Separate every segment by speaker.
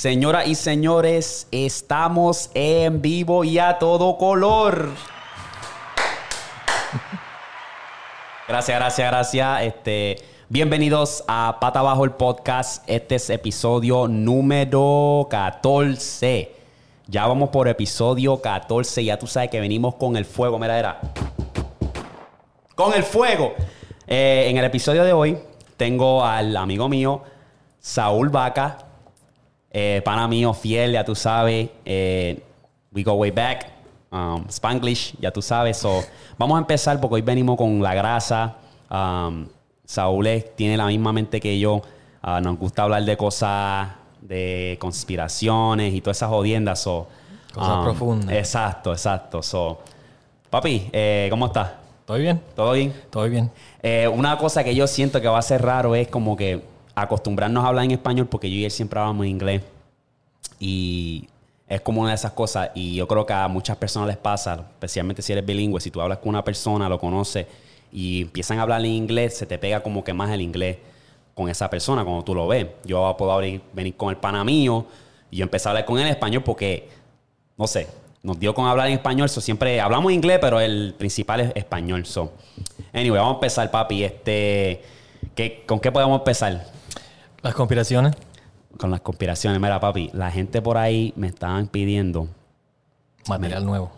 Speaker 1: Señoras y señores, estamos en vivo y a todo color. Gracias, gracias, gracias. Este, bienvenidos a Pata Abajo el podcast. Este es episodio número 14. Ya vamos por episodio 14. Ya tú sabes que venimos con el fuego. Mira, era. Con el fuego. Eh, en el episodio de hoy tengo al amigo mío, Saúl Vaca. Eh, pana mío, fiel, ya tú sabes. Eh, we go way back. Um, Spanglish, ya tú sabes. So, vamos a empezar porque hoy venimos con la grasa. Um, Saúl tiene la misma mente que yo. Ah, nos gusta hablar de cosas, de conspiraciones y todas esas jodiendas. So,
Speaker 2: Cosas profundas.
Speaker 1: Exacto, exacto. So, papi, eh, ¿cómo estás?
Speaker 2: ¿Estoy bien?
Speaker 1: ¿Todo bien?
Speaker 2: ¿Estoy bien?
Speaker 1: Eh, una cosa que yo siento que va a ser raro es como que acostumbrarnos a hablar en español porque yo y él siempre hablamos en inglés. Y es como una de esas cosas. Y yo creo que a muchas personas les pasa, especialmente si eres bilingüe, si tú hablas con una persona, lo conoces y empiezan a hablar en inglés, se te pega como que más el inglés con esa persona cuando tú lo ves. Yo puedo venir con el pana mío y yo empecé a hablar con él en español porque no sé, nos dio con hablar en español. So, siempre hablamos inglés, pero el principal es español. So. Anyway, vamos a empezar, papi. Este, ¿qué- ¿Con qué podemos empezar?
Speaker 2: ¿Las conspiraciones?
Speaker 1: Con las conspiraciones. Mira, papi, la gente por ahí me estaban pidiendo.
Speaker 2: Material nuevo.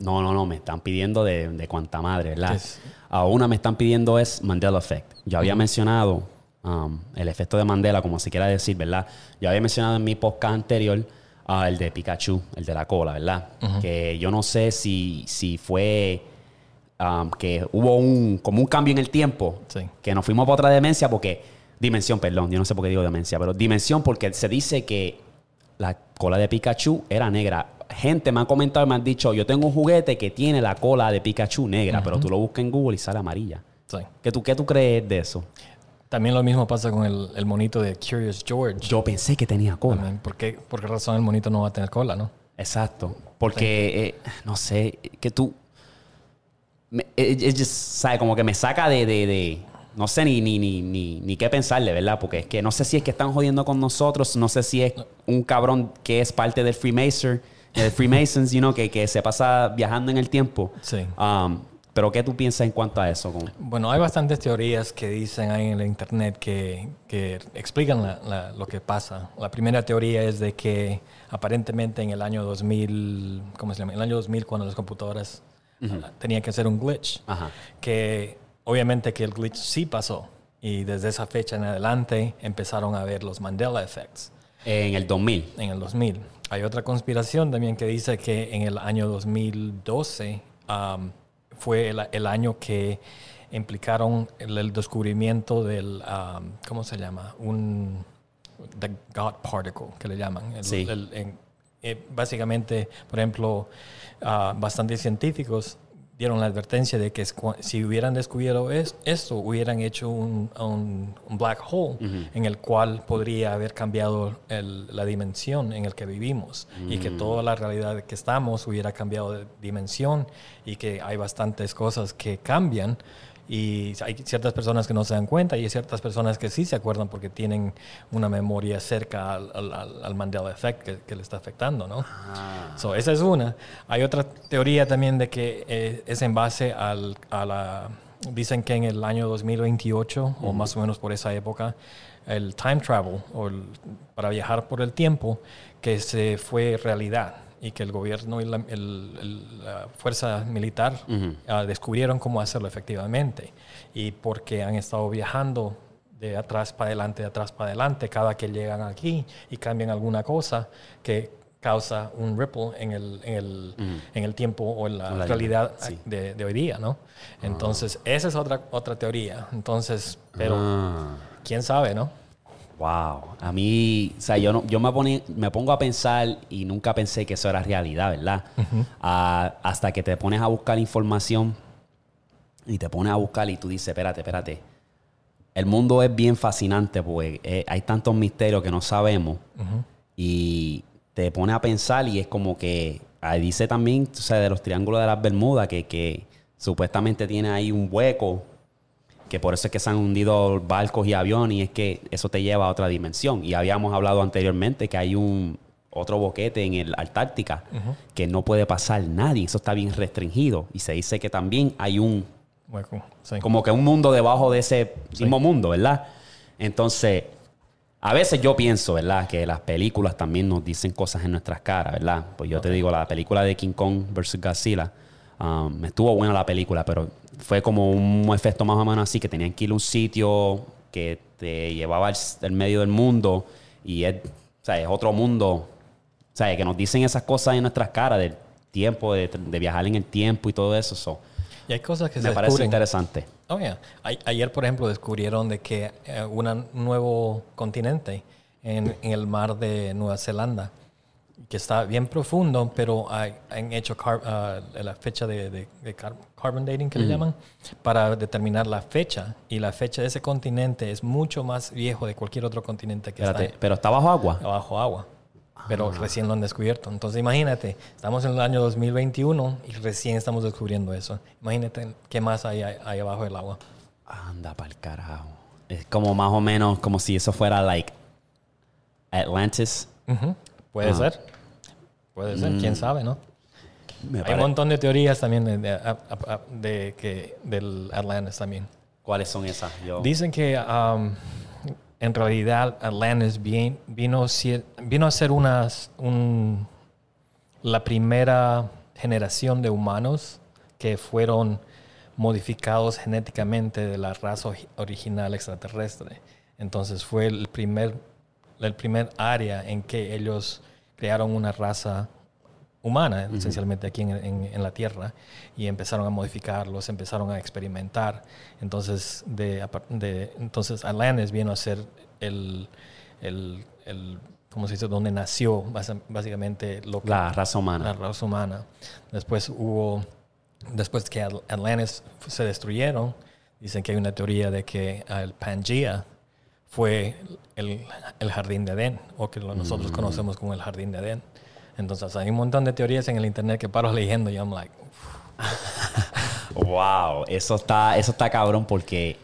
Speaker 1: No, no, no, me están pidiendo de, de cuanta madre, ¿verdad?
Speaker 2: ¿Qué es?
Speaker 1: A una me están pidiendo es Mandela Effect. Yo había mencionado um, el efecto de Mandela, como se quiera decir, ¿verdad? Yo había mencionado en mi podcast anterior ah, el de Pikachu, el de la cola, ¿verdad? Que yo no sé si, si fue um, que hubo un, como un cambio en el tiempo,
Speaker 2: Sí.
Speaker 1: que nos fuimos para otra demencia porque, dimensión, perdón, yo no sé por qué digo demencia, pero dimensión porque se dice que la cola de Pikachu era negra. Gente me ha comentado y me han dicho, yo tengo un juguete que tiene la cola de Pikachu negra, pero tú lo buscas en Google y sale amarilla.
Speaker 2: Sí.
Speaker 1: ¿Qué tú, ¿Qué tú crees de eso?
Speaker 2: También lo mismo pasa con el, el monito de Curious George.
Speaker 1: Yo pensé que tenía cola.
Speaker 2: También. ¿Por qué, ¿Por qué razón el monito no va a tener cola, no?
Speaker 1: Exacto. Porque, eh, no sé, que tú... Me, eh, ¿sabe? Como que me saca de... de- de- no sé ni, ni, ni, ni, ni qué pensarle, ¿verdad? Porque es que no sé si es que están jodiendo con nosotros, no sé si es un cabrón que es parte del Freemason, del Freemasons, you know, que, que se pasa viajando en el tiempo.
Speaker 2: Sí.
Speaker 1: Um, pero ¿qué tú piensas en cuanto a eso?
Speaker 2: Bueno, hay bastantes teorías que dicen ahí en el internet que, que explican la- la- lo que pasa. La primera teoría es de que aparentemente en el año 2000, ¿cómo se llama? En el año 2000 cuando las computadoras ah, tenían que hacer un glitch,
Speaker 1: Ajá.
Speaker 2: que obviamente que el glitch sí pasó y desde esa fecha en adelante empezaron a ver los Mandela Effects
Speaker 1: En el 2000.
Speaker 2: en el 2000. Hay otra conspiración también que dice que en el año 2012 um, fue el, el año que implicaron el, el descubrimiento del, um, ¿cómo se llama? Un the God particle, que le llaman. El-
Speaker 1: Sí.
Speaker 2: eh, básicamente, por ejemplo, ah, bastantes científicos dieron la advertencia de que si hubieran descubierto es- esto, hubieran hecho un, un- un black hole en el cual podría haber cambiado el- la dimensión en el que vivimos y que toda la realidad que estamos hubiera cambiado de dimensión y que hay bastantes cosas que cambian y hay ciertas personas que no se dan cuenta y hay ciertas personas que sí se acuerdan porque tienen una memoria cerca al, al- Mandela Effect que, que le está afectando, ¿no? So, esa es una. Hay otra teoría también de que eh, es en base al, a la... Dicen que en el año 2028 o más o menos por esa época, el time travel o el- para viajar por el tiempo que se fue realidad y que el gobierno y la, el- el- la fuerza militar ah, descubrieron cómo hacerlo efectivamente. Y porque han estado viajando de atrás para adelante, de atrás para adelante, cada que llegan aquí y cambian alguna cosa que causa un ripple en el, en el, en el tiempo o en la,
Speaker 1: La
Speaker 2: realidad
Speaker 1: sí.
Speaker 2: de, de hoy día, ¿no? Entonces, esa es otra, otra teoría. Entonces, pero
Speaker 1: Ah.
Speaker 2: quién sabe, ¿no?
Speaker 1: Wow. A mí, o sea, yo, no, yo me, pone- me pongo a pensar y nunca pensé que eso era realidad, ¿verdad? Ah, hasta que te pones a buscar información y te pones a buscar y tú dices, espérate, espérate. El mundo es bien fascinante porque eh, hay tantos misterios que no sabemos y te pones a pensar y es como que ahí dice también, o sea, de los triángulos de las Bermudas que, que supuestamente tiene ahí un hueco que por eso es que se han hundido barcos y aviones y es que eso te lleva a otra dimensión. Y habíamos hablado anteriormente que hay un otro boquete en el Antártica que no puede pasar nadie, eso está bien restringido y se dice que también hay un
Speaker 2: Hueco, sí.
Speaker 1: como que un mundo debajo de ese mismo mundo, ¿verdad? Entonces, a veces yo pienso, ¿verdad? Que las películas también nos dicen cosas en nuestras caras, ¿verdad? Pues yo te digo, la película de King Kong versus Godzilla, um, estuvo buena la película, pero fue como un efecto más o menos así, que tenían que ir a un sitio que te llevaba al, al medio del mundo y es, o sea, es otro mundo, o sea, que nos dicen esas cosas en nuestras caras del tiempo, de, de viajar en el tiempo y todo eso. so,
Speaker 2: Y hay cosas que
Speaker 1: me
Speaker 2: se
Speaker 1: parece
Speaker 2: descubren.
Speaker 1: interesante.
Speaker 2: Oh, yeah. A- ayer, por ejemplo, descubrieron de que eh, un nuevo continente en, en el mar de Nueva Zelanda, que está bien profundo, pero hay- han hecho car- ah, la fecha de, de- de car- carbon dating, que le llaman, para determinar la fecha. Y la fecha de ese continente es mucho más viejo de cualquier otro continente que
Speaker 1: Espérate,
Speaker 2: está
Speaker 1: pero está bajo agua.
Speaker 2: bajo agua. Pero
Speaker 1: Ah.
Speaker 2: recién lo han descubierto. Entonces imagínate, estamos en el año 2021 y recién estamos descubriendo eso. Imagínate qué más hay ahí ahí abajo del agua.
Speaker 1: Anda pa'l carajo. Es como más o menos como si eso fuera like Atlantis.
Speaker 2: Ujú. Puede ser. Puede ser, quién sabe, ¿no?
Speaker 1: Me
Speaker 2: Hay
Speaker 1: pare-
Speaker 2: un montón de teorías también de, que, del Atlantis también.
Speaker 1: ¿Cuáles son esas? Yo-
Speaker 2: Dicen que um, en realidad Atlantis bien- vino, vino a ser unas, un- la primera generación de humanos que fueron modificados genéticamente de la raza ori- original extraterrestre. Entonces fue el primer, el primer área en que ellos crearon una raza humana, esencialmente aquí en, en- en la Tierra, y empezaron a modificarlos, empezaron a experimentar. Entonces, de, de- entonces Atlantis vino a ser el, el, el ¿cómo se dice? Donde nació básicamente lo que,
Speaker 1: la raza
Speaker 2: la
Speaker 1: humana.
Speaker 2: raza humana. Después hubo, después que Atl- Atlantis se destruyeron, dicen que hay una teoría de que el Pangea fue el, el jardín de Edén, o que nosotros conocemos como el jardín de Edén. Entonces hay un montón de teorías en el internet que paro leyendo y I'm like,
Speaker 1: Wow, eso está, eso está cabrón porque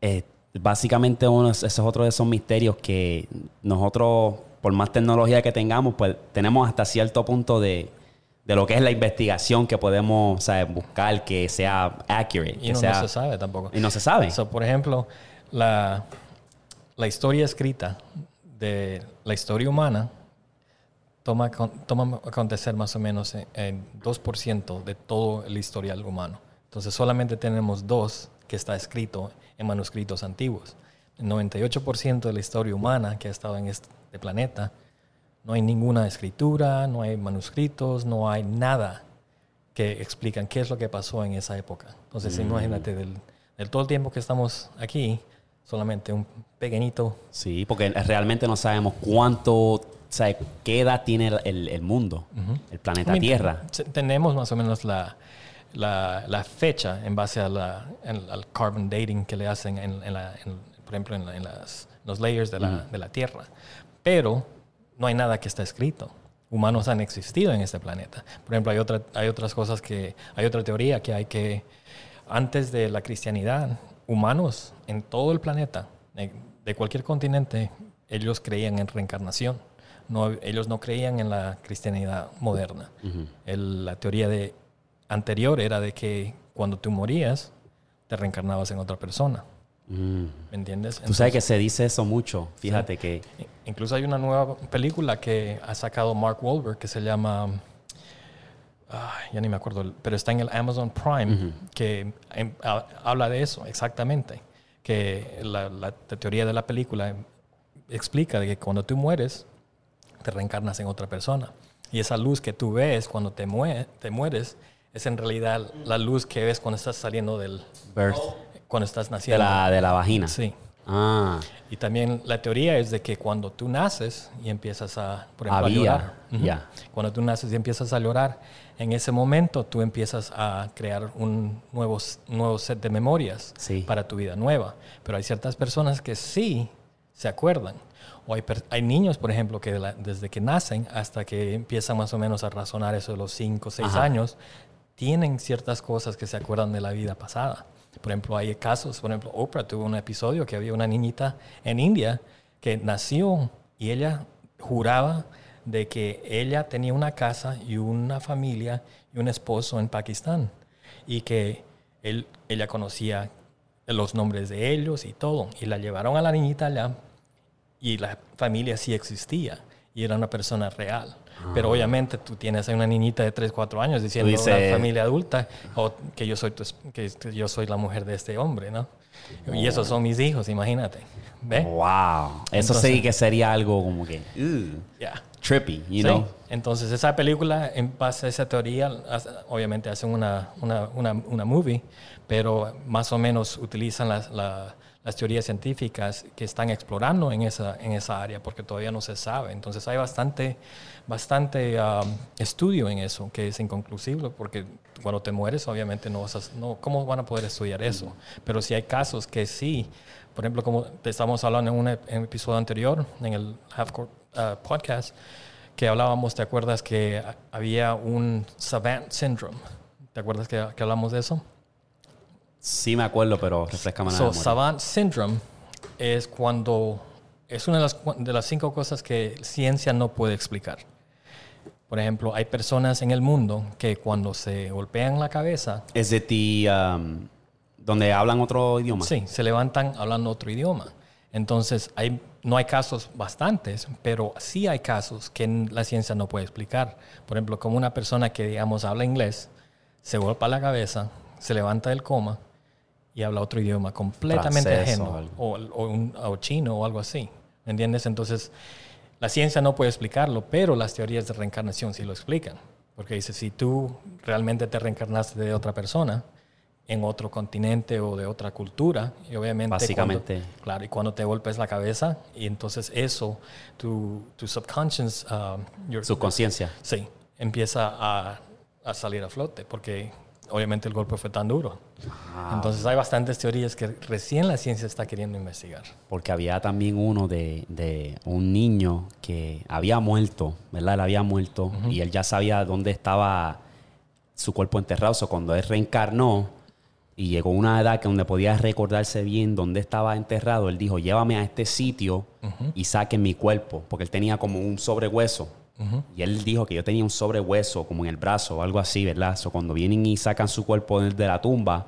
Speaker 1: eh, básicamente uno, ese es otro de esos misterios que nosotros, por más tecnología que tengamos, pues tenemos hasta cierto punto de, de lo que es la investigación que podemos buscar que sea accurate.
Speaker 2: y
Speaker 1: que
Speaker 2: no,
Speaker 1: sea-
Speaker 2: no se sabe tampoco.
Speaker 1: Y no se sabe.
Speaker 2: So, por ejemplo, la, la historia escrita de la historia humana toma, toma acontecer más o menos en, en 2% de todo el historial humano. Entonces solamente tenemos dos que está escrito en manuscritos antiguos. El 98% de la historia humana que ha estado en este planeta, no hay ninguna escritura, no hay manuscritos, no hay nada que explican qué es lo que pasó en esa época. Entonces, imagínate, del, del todo el tiempo que estamos aquí, solamente un pequeñito.
Speaker 1: Sí, porque realmente no sabemos cuánto, o sea, qué edad tiene el, el- el mundo, el planeta Tierra.
Speaker 2: Tenemos más o menos la, la, la fecha en base a la, en- al carbon dating que le hacen, en, en la- por ejemplo, en, la- en las, los layers de la, de la Tierra. Pero no hay nada que está escrito. Humanos han existido en este planeta. Por ejemplo, hay, otra, hay otras cosas que, hay otra teoría que hay que, antes de la cristianidad, humanos en todo el planeta, de, cualquier continente, ellos creían en reencarnación. No, ellos no creían en la cristianidad moderna. El- la teoría de, anterior era de que cuando tú morías, te reencarnabas en otra persona.
Speaker 1: Mm.
Speaker 2: ¿Me entiendes?
Speaker 1: Tú sabes que se dice eso mucho. Fíjate que
Speaker 2: Incluso hay una nueva película que ha sacado Mark Wahlberg que se llama. ah, ya ni me acuerdo, pero está en el Amazon Prime, que em, ha- habla de eso exactamente. Que la, la- la teoría de la película explica de que cuando tú mueres, te reencarnas en otra persona. Y esa luz que tú ves cuando te, mue- te mueres es en realidad la luz que ves cuando estás saliendo del.
Speaker 1: birth
Speaker 2: cuando estás
Speaker 1: de
Speaker 2: naciendo.
Speaker 1: la, de la vagina.
Speaker 2: Sí.
Speaker 1: Ah,
Speaker 2: Y también la teoría es de que cuando tú naces y empiezas a, por ejemplo, a llorar, cuando tú naces y empiezas a llorar, en ese momento tú empiezas a crear un nuevo, nuevo set de memorias
Speaker 1: Sí.
Speaker 2: para tu vida nueva. Pero hay ciertas personas que sí se acuerdan. O hay, hay niños, por ejemplo, que la- desde que nacen hasta que empiezan más o menos a razonar eso de los 5 o 6
Speaker 1: Ajá.
Speaker 2: años, tienen ciertas cosas que se acuerdan de la vida pasada. Por ejemplo, hay casos, por ejemplo, Oprah tuvo un episodio que había una niñita en India que nació y ella juraba de que ella tenía una casa y una familia y un esposo en Pakistán y que él, ella conocía los nombres de ellos y todo. Y la llevaron a la niñita allá y la familia sí existía y era una persona real. Pero obviamente tú tienes a una niñita de 3, 4 años diciendo a
Speaker 1: dices-
Speaker 2: una familia adulta o que yo soy tu que, que yo soy la mujer de este hombre, ¿no? Y esos son mis hijos, imagínate. ¿Ve?
Speaker 1: wow. Eso
Speaker 2: Entonces-
Speaker 1: sí que sería algo como que uh,
Speaker 2: Ya.
Speaker 1: trippy, you
Speaker 2: Sí.
Speaker 1: know?
Speaker 2: Entonces, esa película, en base a esa teoría, obviamente hacen una, una, una, una movie, pero más o menos utilizan las, la- las teorías científicas que están explorando en esa, en esa área, porque todavía no se sabe. Entonces, hay bastante, bastante um, estudio en eso, que es inconclusivo, porque cuando te mueres, obviamente no vas a, no, ¿cómo van a poder estudiar eso? Pero si hay casos que sí, por ejemplo, como te estamos hablando en un, ep- en un episodio anterior, en el Half Court uh, podcast, que hablábamos, ¿te acuerdas que había un Savant Syndrome? ¿Te acuerdas que, que hablamos de eso?
Speaker 1: Sí me acuerdo, pero refrescame la
Speaker 2: So. Savant Syndrome es cuando es una de las, cu- de las cinco cosas que ciencia no puede explicar. Por ejemplo, hay personas en el mundo que cuando se golpean la cabeza,
Speaker 1: ¿Es de ti um, donde hablan otro idioma?
Speaker 2: sí, se levantan hablando otro idioma. Entonces, hay, no hay casos bastantes, pero sí hay casos que la ciencia no puede explicar. Por ejemplo, como una persona que, digamos, habla inglés, se golpea la cabeza, se levanta del coma y habla otro idioma completamente ajeno, o un- o chino o algo así. ¿Me entiendes? Entonces, la ciencia no puede explicarlo, pero las teorías de reencarnación sí lo explican. Porque dice, si tú realmente te reencarnaste de otra persona, en otro continente o de otra cultura, y obviamente...
Speaker 1: Básicamente.
Speaker 2: cuando- claro, y cuando te golpes la cabeza, y entonces eso, tu, tu subconscious... um, your-
Speaker 1: Subconsciencia.
Speaker 2: Sí, empieza a, a salir a flote porque obviamente el golpe fue tan duro. Entonces hay bastantes teorías que recién la ciencia está queriendo investigar.
Speaker 1: Porque había también uno de, de un niño que había muerto, ¿verdad? Él había muerto y él ya sabía dónde estaba su cuerpo enterrado. O sea, cuando él reencarnó y llegó a una edad que donde podía recordarse bien dónde estaba enterrado, él dijo, llévame a este sitio y saquen mi cuerpo. Porque él tenía como un sobrehueso. Y él dijo que yo tenía un sobrehueso como en el brazo o algo así, ¿verdad? So, cuando vienen y sacan su cuerpo de la tumba,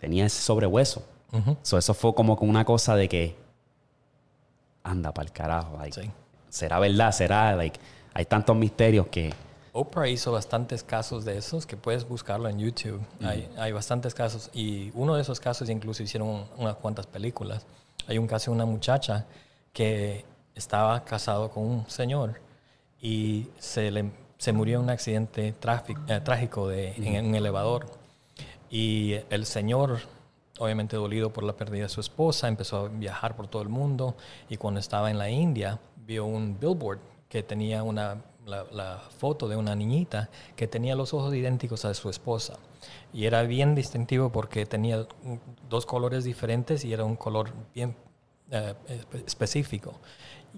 Speaker 1: tenía ese sobrehueso. So, eso fue como una cosa de que anda para el carajo. like,
Speaker 2: Sí.
Speaker 1: ¿Será verdad? ¿Será? Like, hay tantos misterios que...
Speaker 2: Oprah hizo bastantes casos de esos que puedes buscarlo en YouTube. Hay, hay bastantes casos y uno de esos casos incluso hicieron unas cuantas películas. Hay un caso de una muchacha que estaba casado con un señor y se, le, se murió en un accidente tráfic- eh, trágico de, en un elevador. Y el señor, obviamente dolido por la pérdida de su esposa, empezó a viajar por todo el mundo y cuando estaba en la India vio un billboard que tenía una, la, la foto de una niñita que tenía los ojos idénticos a su esposa. Y era bien distintivo porque tenía dos colores diferentes y era un color bien eh, espe- específico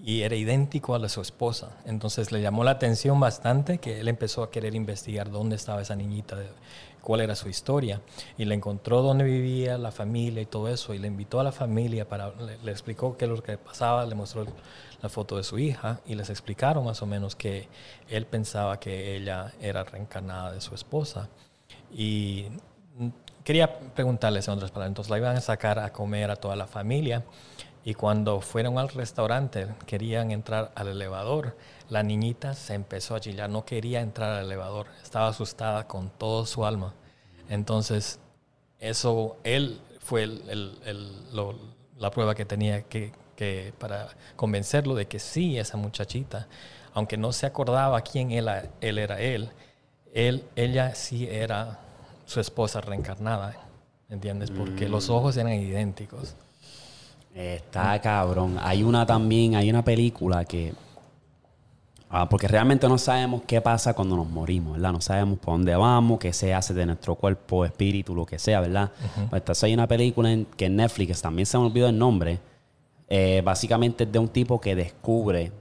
Speaker 2: y era idénco a la su esposa. Entonces le llamó la atención bastante que él empezó a querer investigar dónde estaba esa niñita, cuál era su historia y le encontró dónde vivía la familia y todo eso y le invitó a la familia para le, le explicó qué es lo que pasaba, le mostró la foto de su hija y les explicaron más o menos que él pensaba que ella era reencarnada de su esposa y quería preguntarles en otras palabras, entonces la iban a sacar a comer a toda la familia y cuando fueron al restaurante, querían entrar al elevador, la niñita se empezó a chillar, no quería entrar al elevador, estaba asustada con todo su alma. Entonces, eso, él fue el- el- el- lo- la prueba que tenía que, que para convencerlo de que sí, esa muchachita, aunque no se acordaba quién él, él era él, él, ella sí era su esposa reencarnada, ¿entiendes? Porque los ojos eran idénticos.
Speaker 1: Está cabrón. Hay una también, hay una película que. Ah, porque realmente no sabemos qué pasa cuando nos morimos, ¿verdad? No sabemos por dónde vamos, qué se hace de nuestro cuerpo, espíritu, lo que sea, ¿verdad? Pues entonces hay una película en, que en Netflix, también se me olvidó el nombre, eh, básicamente es de un tipo que descubre,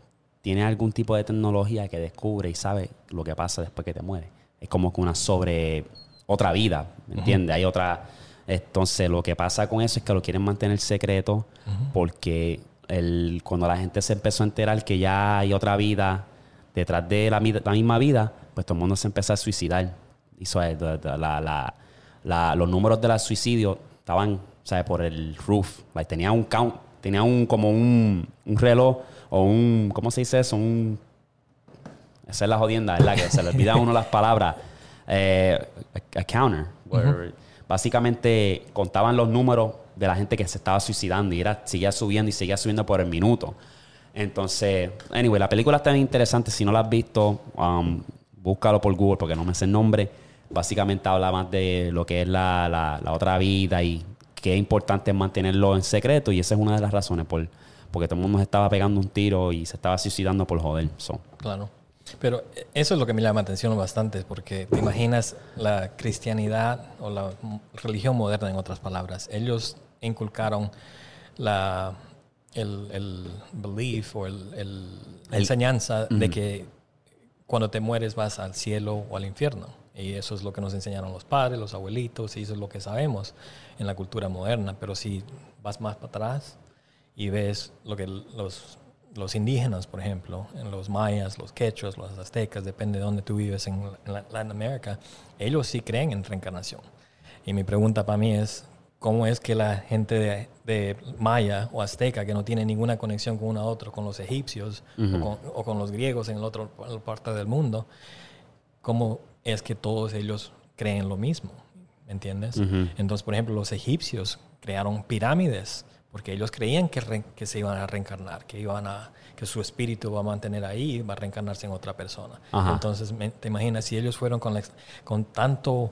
Speaker 1: tiene algún tipo de tecnología que descubre y sabe lo que pasa después que te mueres. Es como que una sobre otra vida, ¿me entiendes? Hay otra... Entonces lo que pasa con eso es que lo quieren mantener secreto porque el, cuando la gente se empezó a enterar que ya hay otra vida detrás de la, mi- la misma vida, pues todo el mundo se empezó a suicidar. Y so, eh, la- la- la- los números de los suicidios estaban, ¿sabes? Por el roof. Like, tenía un count, tenía un como un, un reloj o un, ¿cómo se dice eso? Un, esa es la jodienda, ¿verdad? Que se le olvida a uno las palabras. Eh, a, a counter. where Básicamente contaban los números de la gente que se estaba suicidando y era, seguía subiendo y seguía subiendo por el minuto. Entonces, anyway, la película está bien interesante. Si no la has visto, um, búscalo por Google porque no me sé el nombre. Básicamente habla más de lo que es la, la- otra vida y es importante mantenerlo en secreto. Y esa es una de las razones por, porque todo el mundo se estaba pegando un tiro y se estaba suicidando por joder. So,
Speaker 2: Claro. Pero eso es lo que me llama la atención bastante, porque te imaginas la cristianidad o la religión moderna, en otras palabras. Ellos inculcaron la, el, el belief o el, el- la enseñanza de que cuando te mueres vas al cielo o al infierno. Y eso es lo que nos enseñaron los padres, los abuelitos, y eso es lo que sabemos en la cultura moderna. Pero si vas más para atrás y ves lo que los, los indígenas, por ejemplo, en los mayas, los quechos, los aztecas, depende de dónde tú vives en, en la- Latinoamérica, ellos sí creen en reencarnación. Y mi pregunta para mí es, ¿cómo es que la gente de, de maya o azteca, que no tiene ninguna conexión con uno a otro, con los egipcios o, con, o con los griegos en la otra parte del mundo, cómo es que todos ellos creen lo mismo? ¿Me entiendes? Entonces, por ejemplo, los egipcios crearon pirámides porque ellos creían que, re- que se iban a reencarnar, que iban a que su espíritu va a mantener ahí y va a reencarnarse en otra persona.
Speaker 1: Ajá.
Speaker 2: Entonces, me- te imaginas si ellos fueron con, la con tanto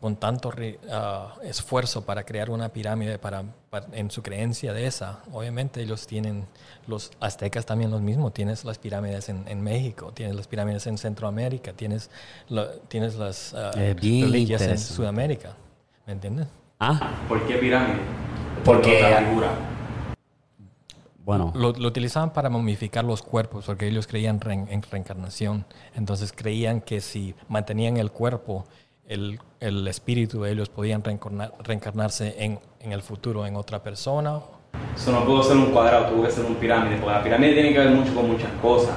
Speaker 2: con tanto re- ah, esfuerzo para crear una pirámide para, para- en su creencia de esa, obviamente ellos tienen, los aztecas también lo mismo, tienes las pirámides en, en México, tienes las pirámides en Centroamérica, tienes, la- tienes las
Speaker 1: Es bien
Speaker 2: reliquias en. Sudamérica, ¿me entiendes?
Speaker 1: ah,
Speaker 3: ¿Por qué pirámide?
Speaker 1: Porque-
Speaker 3: Otra figura.
Speaker 1: bueno.
Speaker 2: Lo, lo utilizaban para momificar los cuerpos porque ellos creían re- en reencarnación. Entonces creían que si mantenían el cuerpo, el, el espíritu de ellos podían reencarnar- reencarnarse en, en el futuro en otra persona.
Speaker 3: Eso no pudo ser un cuadrado, tuvo que ser un pirámide, porque la pirámide tiene que ver mucho con muchas cosas.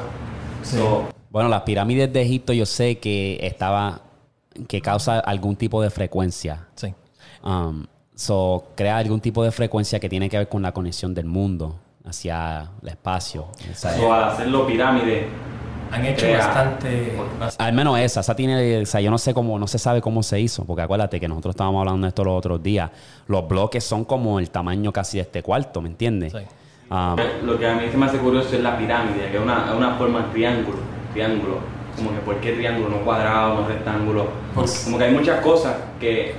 Speaker 3: So,
Speaker 1: Bueno, las pirámides de Egipto yo sé que estaba, que causa algún tipo de frecuencia.
Speaker 2: Sí.
Speaker 1: Um, so, crea algún tipo de frecuencia que tiene que ver con la conexión del mundo hacia el espacio. O
Speaker 3: al hacerlo pirámide,
Speaker 2: Han hecho
Speaker 3: Crea-
Speaker 2: bastante...
Speaker 1: al menos esa, esa tiene, o sea, yo no sé cómo, no se sabe cómo se hizo, porque acuérdate que nosotros estábamos hablando de esto los otros días. Los bloques son como el tamaño casi de este cuarto, ¿me entiendes?
Speaker 2: Sí.
Speaker 1: Um,
Speaker 3: lo que a mí se me hace curioso es la pirámide, que es una, es una forma de triángulo, triángulo. Como que, ¿por qué triángulo? No cuadrado, no rectángulo.
Speaker 2: Pues-
Speaker 3: Como que hay muchas cosas que,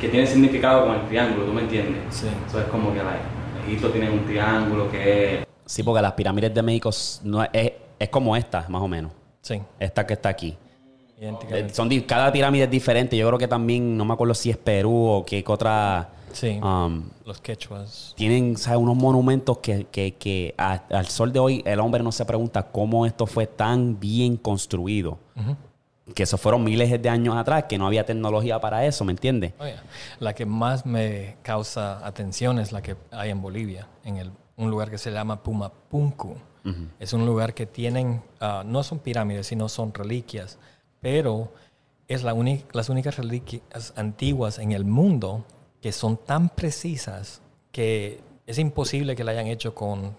Speaker 3: que tienen significado con el triángulo, ¿tú me entiendes?
Speaker 2: Sí.
Speaker 3: Eso es como que like, Egipto tiene un triángulo que es...
Speaker 1: sí, porque las pirámides de México no es, es, es como esta, más o menos.
Speaker 2: Sí.
Speaker 1: Esta que está aquí. Eh, son cada pirámide es diferente. Yo creo que también, no me acuerdo si es Perú o qué otra.
Speaker 2: Sí.
Speaker 1: um,
Speaker 2: Los quechuas.
Speaker 1: tienen ¿sabes? unos monumentos que, que, que a- al sol de hoy el hombre no se pregunta cómo esto fue tan bien construido. Que eso fueron miles de años atrás, que no había tecnología para eso, ¿me entiendes?
Speaker 2: La que más me causa atención es la que hay en Bolivia, en el, un lugar que se llama Pumapunku. Es un lugar que tienen, ah, no son pirámides, sino son reliquias, pero es la las únicas reliquias antiguas en el mundo que son tan precisas que es imposible que la hayan hecho con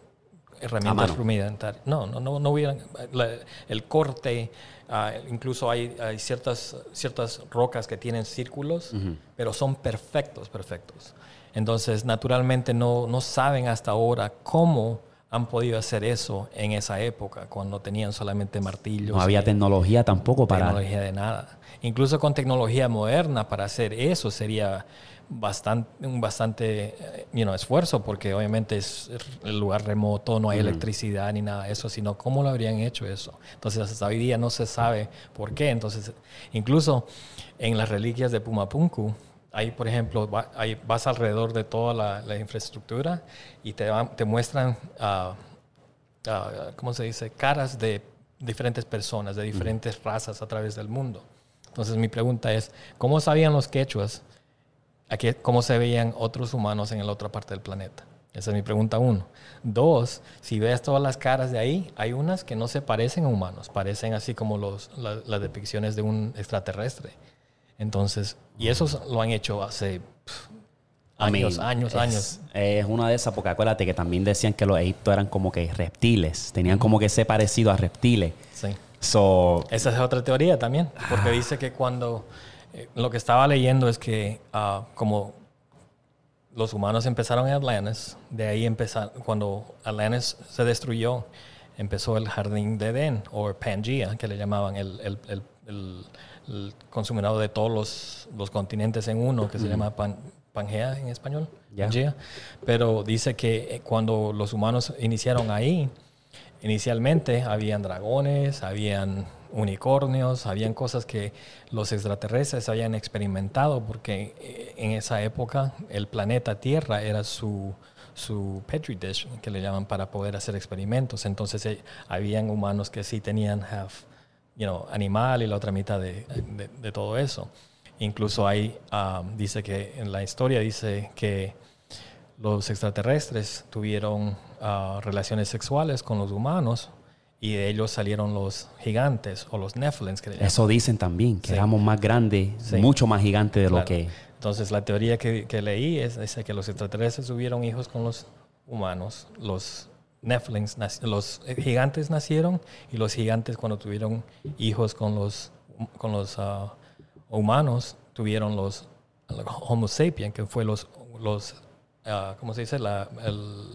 Speaker 2: herramientas rudimentarias. No, no, no, no hubieran. la- el corte, ah, incluso hay, hay ciertas, ciertas rocas que tienen círculos, pero son perfectos, perfectos. Entonces, naturalmente, no, no saben hasta ahora cómo han podido hacer eso en esa época, cuando tenían solamente martillos.
Speaker 1: No había tecnología tampoco para...
Speaker 2: tecnología de nada. Incluso con tecnología moderna para hacer eso sería bastante, un bastante eh, you know, esfuerzo, porque obviamente es el lugar remoto, no hay electricidad ni nada de eso, sino cómo lo habrían hecho eso. Entonces hasta hoy día no se sabe por qué. Entonces, incluso en las reliquias de Pumapunku, Ahí, por ejemplo, va- ahí vas alrededor de toda la, la infraestructura y te, muestran, ah, ¿cómo se dice?, caras de diferentes personas, de diferentes razas a través del mundo. Entonces, mi pregunta es, ¿cómo sabían los quechuas a qué- cómo se veían otros humanos en la otra parte del planeta? Esa es mi pregunta uno. Dos, si ves todas las caras de ahí, hay unas que no se parecen a humanos, parecen así como los, la- las depicciones de un extraterrestre. Entonces, y eso lo han hecho hace pf,
Speaker 1: I mean,
Speaker 2: años, años,
Speaker 1: es,
Speaker 2: años.
Speaker 1: Es una de esas, porque acuérdate que también decían que los egiptos eran como que reptiles, tenían como que ese parecido a reptiles.
Speaker 2: Sí.
Speaker 1: So,
Speaker 2: Esa es otra teoría también, porque dice que cuando eh, lo que estaba leyendo es que ah, como los humanos empezaron en Atlantis, de ahí empezaron, cuando Atlantis se destruyó, empezó el jardín de Edén, o Pangea, que le llamaban el, el, el, el- el consumidor de todos los, los continentes en uno, que se llama Pan- Pangea en español. Pangea. Pero dice que eh, cuando los humanos iniciaron ahí, Inicialmente habían dragones, habían unicornios, habían cosas que los extraterrestres habían experimentado porque eh, en esa época el planeta Tierra era su, su petri dish, que le llaman para poder hacer experimentos. Entonces eh, habían humanos que sí tenían half, you know, animal y la otra mitad de, de- todo eso. Incluso hay, ah, dice que en la historia dice que los extraterrestres tuvieron ah, relaciones sexuales con los humanos y de ellos salieron los gigantes o los Nephilims. Que
Speaker 1: eso dicen también, que
Speaker 2: Sí.
Speaker 1: éramos más grandes,
Speaker 2: Sí.
Speaker 1: mucho más gigantes de lo que...
Speaker 2: Entonces la teoría que, que leí es, dice que los extraterrestres tuvieron hijos con los humanos, los Nephilims, los gigantes nacieron y los gigantes cuando tuvieron hijos con los, con los ah, humanos tuvieron los Homo sapiens, que fue los, los ah, ¿cómo se dice? La, el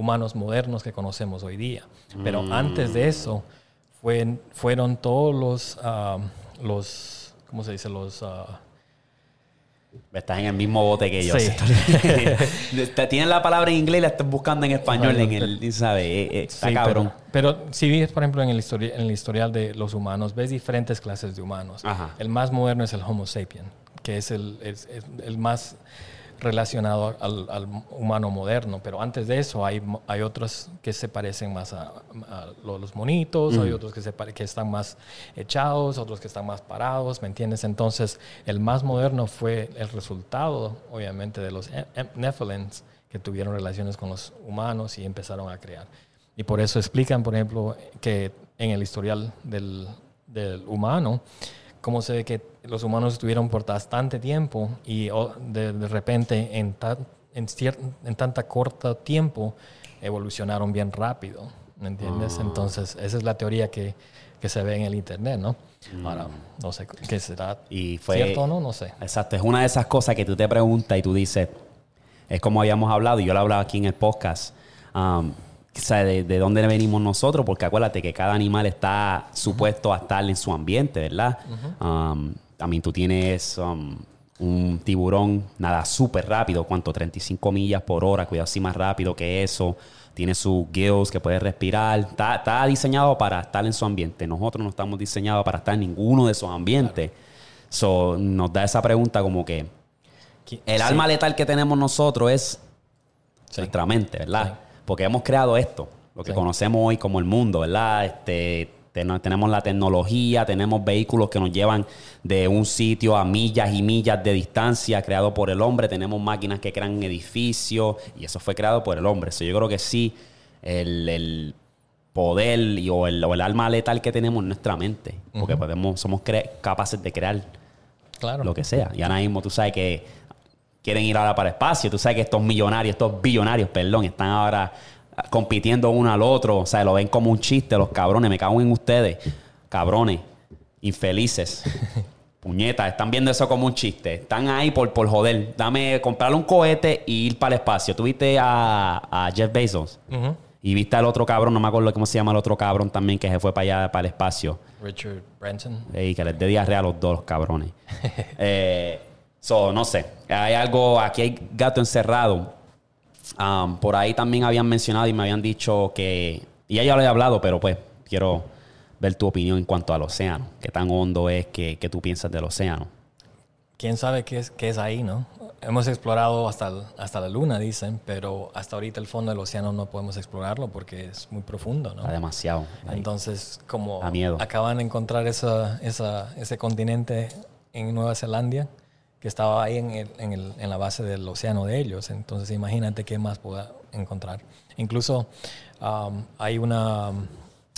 Speaker 2: humanos modernos que conocemos hoy día. Pero antes de eso fue- fueron todos los, ah, los, ¿cómo se dice? Los... ah,
Speaker 1: Estás en el mismo bote que yo.
Speaker 2: Sí.
Speaker 1: Te Tienes la palabra en inglés y la estás buscando en español, en el... ¿Sabes? Eh, eh, está
Speaker 2: Sí,
Speaker 1: cabrón.
Speaker 2: Pero, pero si ves, por ejemplo, en el, histori- en el historial de los humanos, ves diferentes clases de humanos.
Speaker 1: Ajá.
Speaker 2: El más moderno es el Homo sapien, que es el, es- es el más relacionado al, al humano moderno. Pero antes de eso hay, hay otros que se parecen más a, a lo- los monitos, hay otros que, se pare- que están más echados, otros que están más parados, ¿me entiendes? Entonces, el más moderno fue el resultado, obviamente, de los e- e- Nephilims que tuvieron relaciones con los humanos y empezaron a crear. Y por eso explican, por ejemplo, que en el historial del, del humano, cómo se ve que los humanos estuvieron por bastante tiempo y oh, de, de repente en, tan- en, en tanta corto tiempo evolucionaron bien rápido, ¿me entiendes? Entonces, esa es la teoría que, que se ve en el Internet, ¿no? Ahora, no sé qué será
Speaker 1: Y fue...
Speaker 2: cierto o no, no sé.
Speaker 1: Exacto, es una de esas cosas que tú te preguntas y tú dices, es como habíamos hablado, y yo lo he hablado aquí en el podcast, um, o sea, de, de dónde venimos nosotros, porque acuérdate que cada animal está supuesto a estar en su ambiente, ¿verdad? Um, también tú tienes um, un tiburón, nada súper rápido, ¿cuánto? 35 millas por hora, cuidado si más rápido que eso. Tiene sus gills que puede respirar. Está, está diseñado para estar en su ambiente. Nosotros no estamos diseñados para estar en ninguno de esos ambientes. So, nos da esa pregunta como que el
Speaker 2: sí.
Speaker 1: alma letal que tenemos nosotros es
Speaker 2: Sí.
Speaker 1: nuestra mente, ¿verdad?
Speaker 2: Sí.
Speaker 1: Porque hemos creado esto, lo que
Speaker 2: Sí.
Speaker 1: conocemos hoy como el mundo, ¿verdad? Este, ten- tenemos la tecnología, tenemos vehículos que nos llevan de un sitio a millas y millas de distancia, creado por el hombre, tenemos máquinas que crean edificios y eso fue creado por el hombre. So, yo creo que sí, el, el poder y, o, el, o el alma letal que tenemos en nuestra mente, porque podemos, somos capaces de crear
Speaker 2: Claro.
Speaker 1: lo que sea. Y ahora mismo tú sabes que quieren ir ahora para el espacio. Tú sabes que estos millonarios, estos billonarios, perdón, están ahora compitiendo uno al otro. O sea, lo ven como un chiste, los cabrones. Me cago en ustedes. Cabrones, infelices. Puñetas, están viendo eso como un chiste. Están ahí por, por joder. Dame comprarle un cohete y ir para el espacio. ¿Tuviste a, a Jeff Bezos? Y viste al otro cabrón, no me acuerdo cómo se llama el otro cabrón también que se fue para allá, para el espacio.
Speaker 2: Richard Branson.
Speaker 1: Y que les dé diarrea a los dos, los cabrones. eh, so, no sé. Hay algo, aquí hay gato encerrado. Um, por ahí también habían mencionado y me habían dicho que, y ya yo lo he hablado, pero pues quiero ver tu opinión en cuanto al océano. ¿Qué tan hondo es que, que tú piensas del océano?
Speaker 2: quién sabe qué es, qué es ahí, ¿no? Hemos explorado hasta, hasta la luna, dicen, pero hasta ahorita el fondo del océano no podemos explorarlo porque es muy profundo, ¿no?
Speaker 1: Está demasiado. ahí.
Speaker 2: Entonces, como
Speaker 1: miedo.
Speaker 2: acaban de encontrar esa, esa- ese continente en Nueva Zelanda que estaba ahí en, el- en el- en la base del océano de ellos, entonces imagínate qué más pueda encontrar. Incluso um, hay una,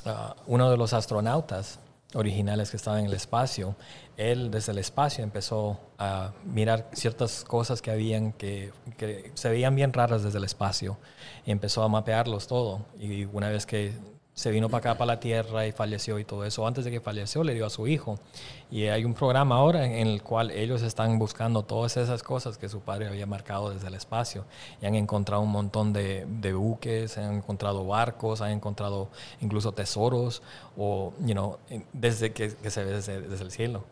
Speaker 2: ah, uno de los astronautas originales que estaba en el espacio, él desde el espacio empezó a mirar ciertas cosas que habían que, que se veían bien raras desde el espacio y empezó a mapearlos todo. Y una vez que se vino para acá, para la Tierra y falleció y todo eso, antes de que falleció le dio a su hijo. Y hay un programa ahora en el cual ellos están buscando todas esas cosas que su padre había marcado desde el espacio. Y han encontrado un montón de, de buques, han encontrado barcos, han encontrado incluso tesoros, o, you know, desde que, que se ve desde, desde el cielo.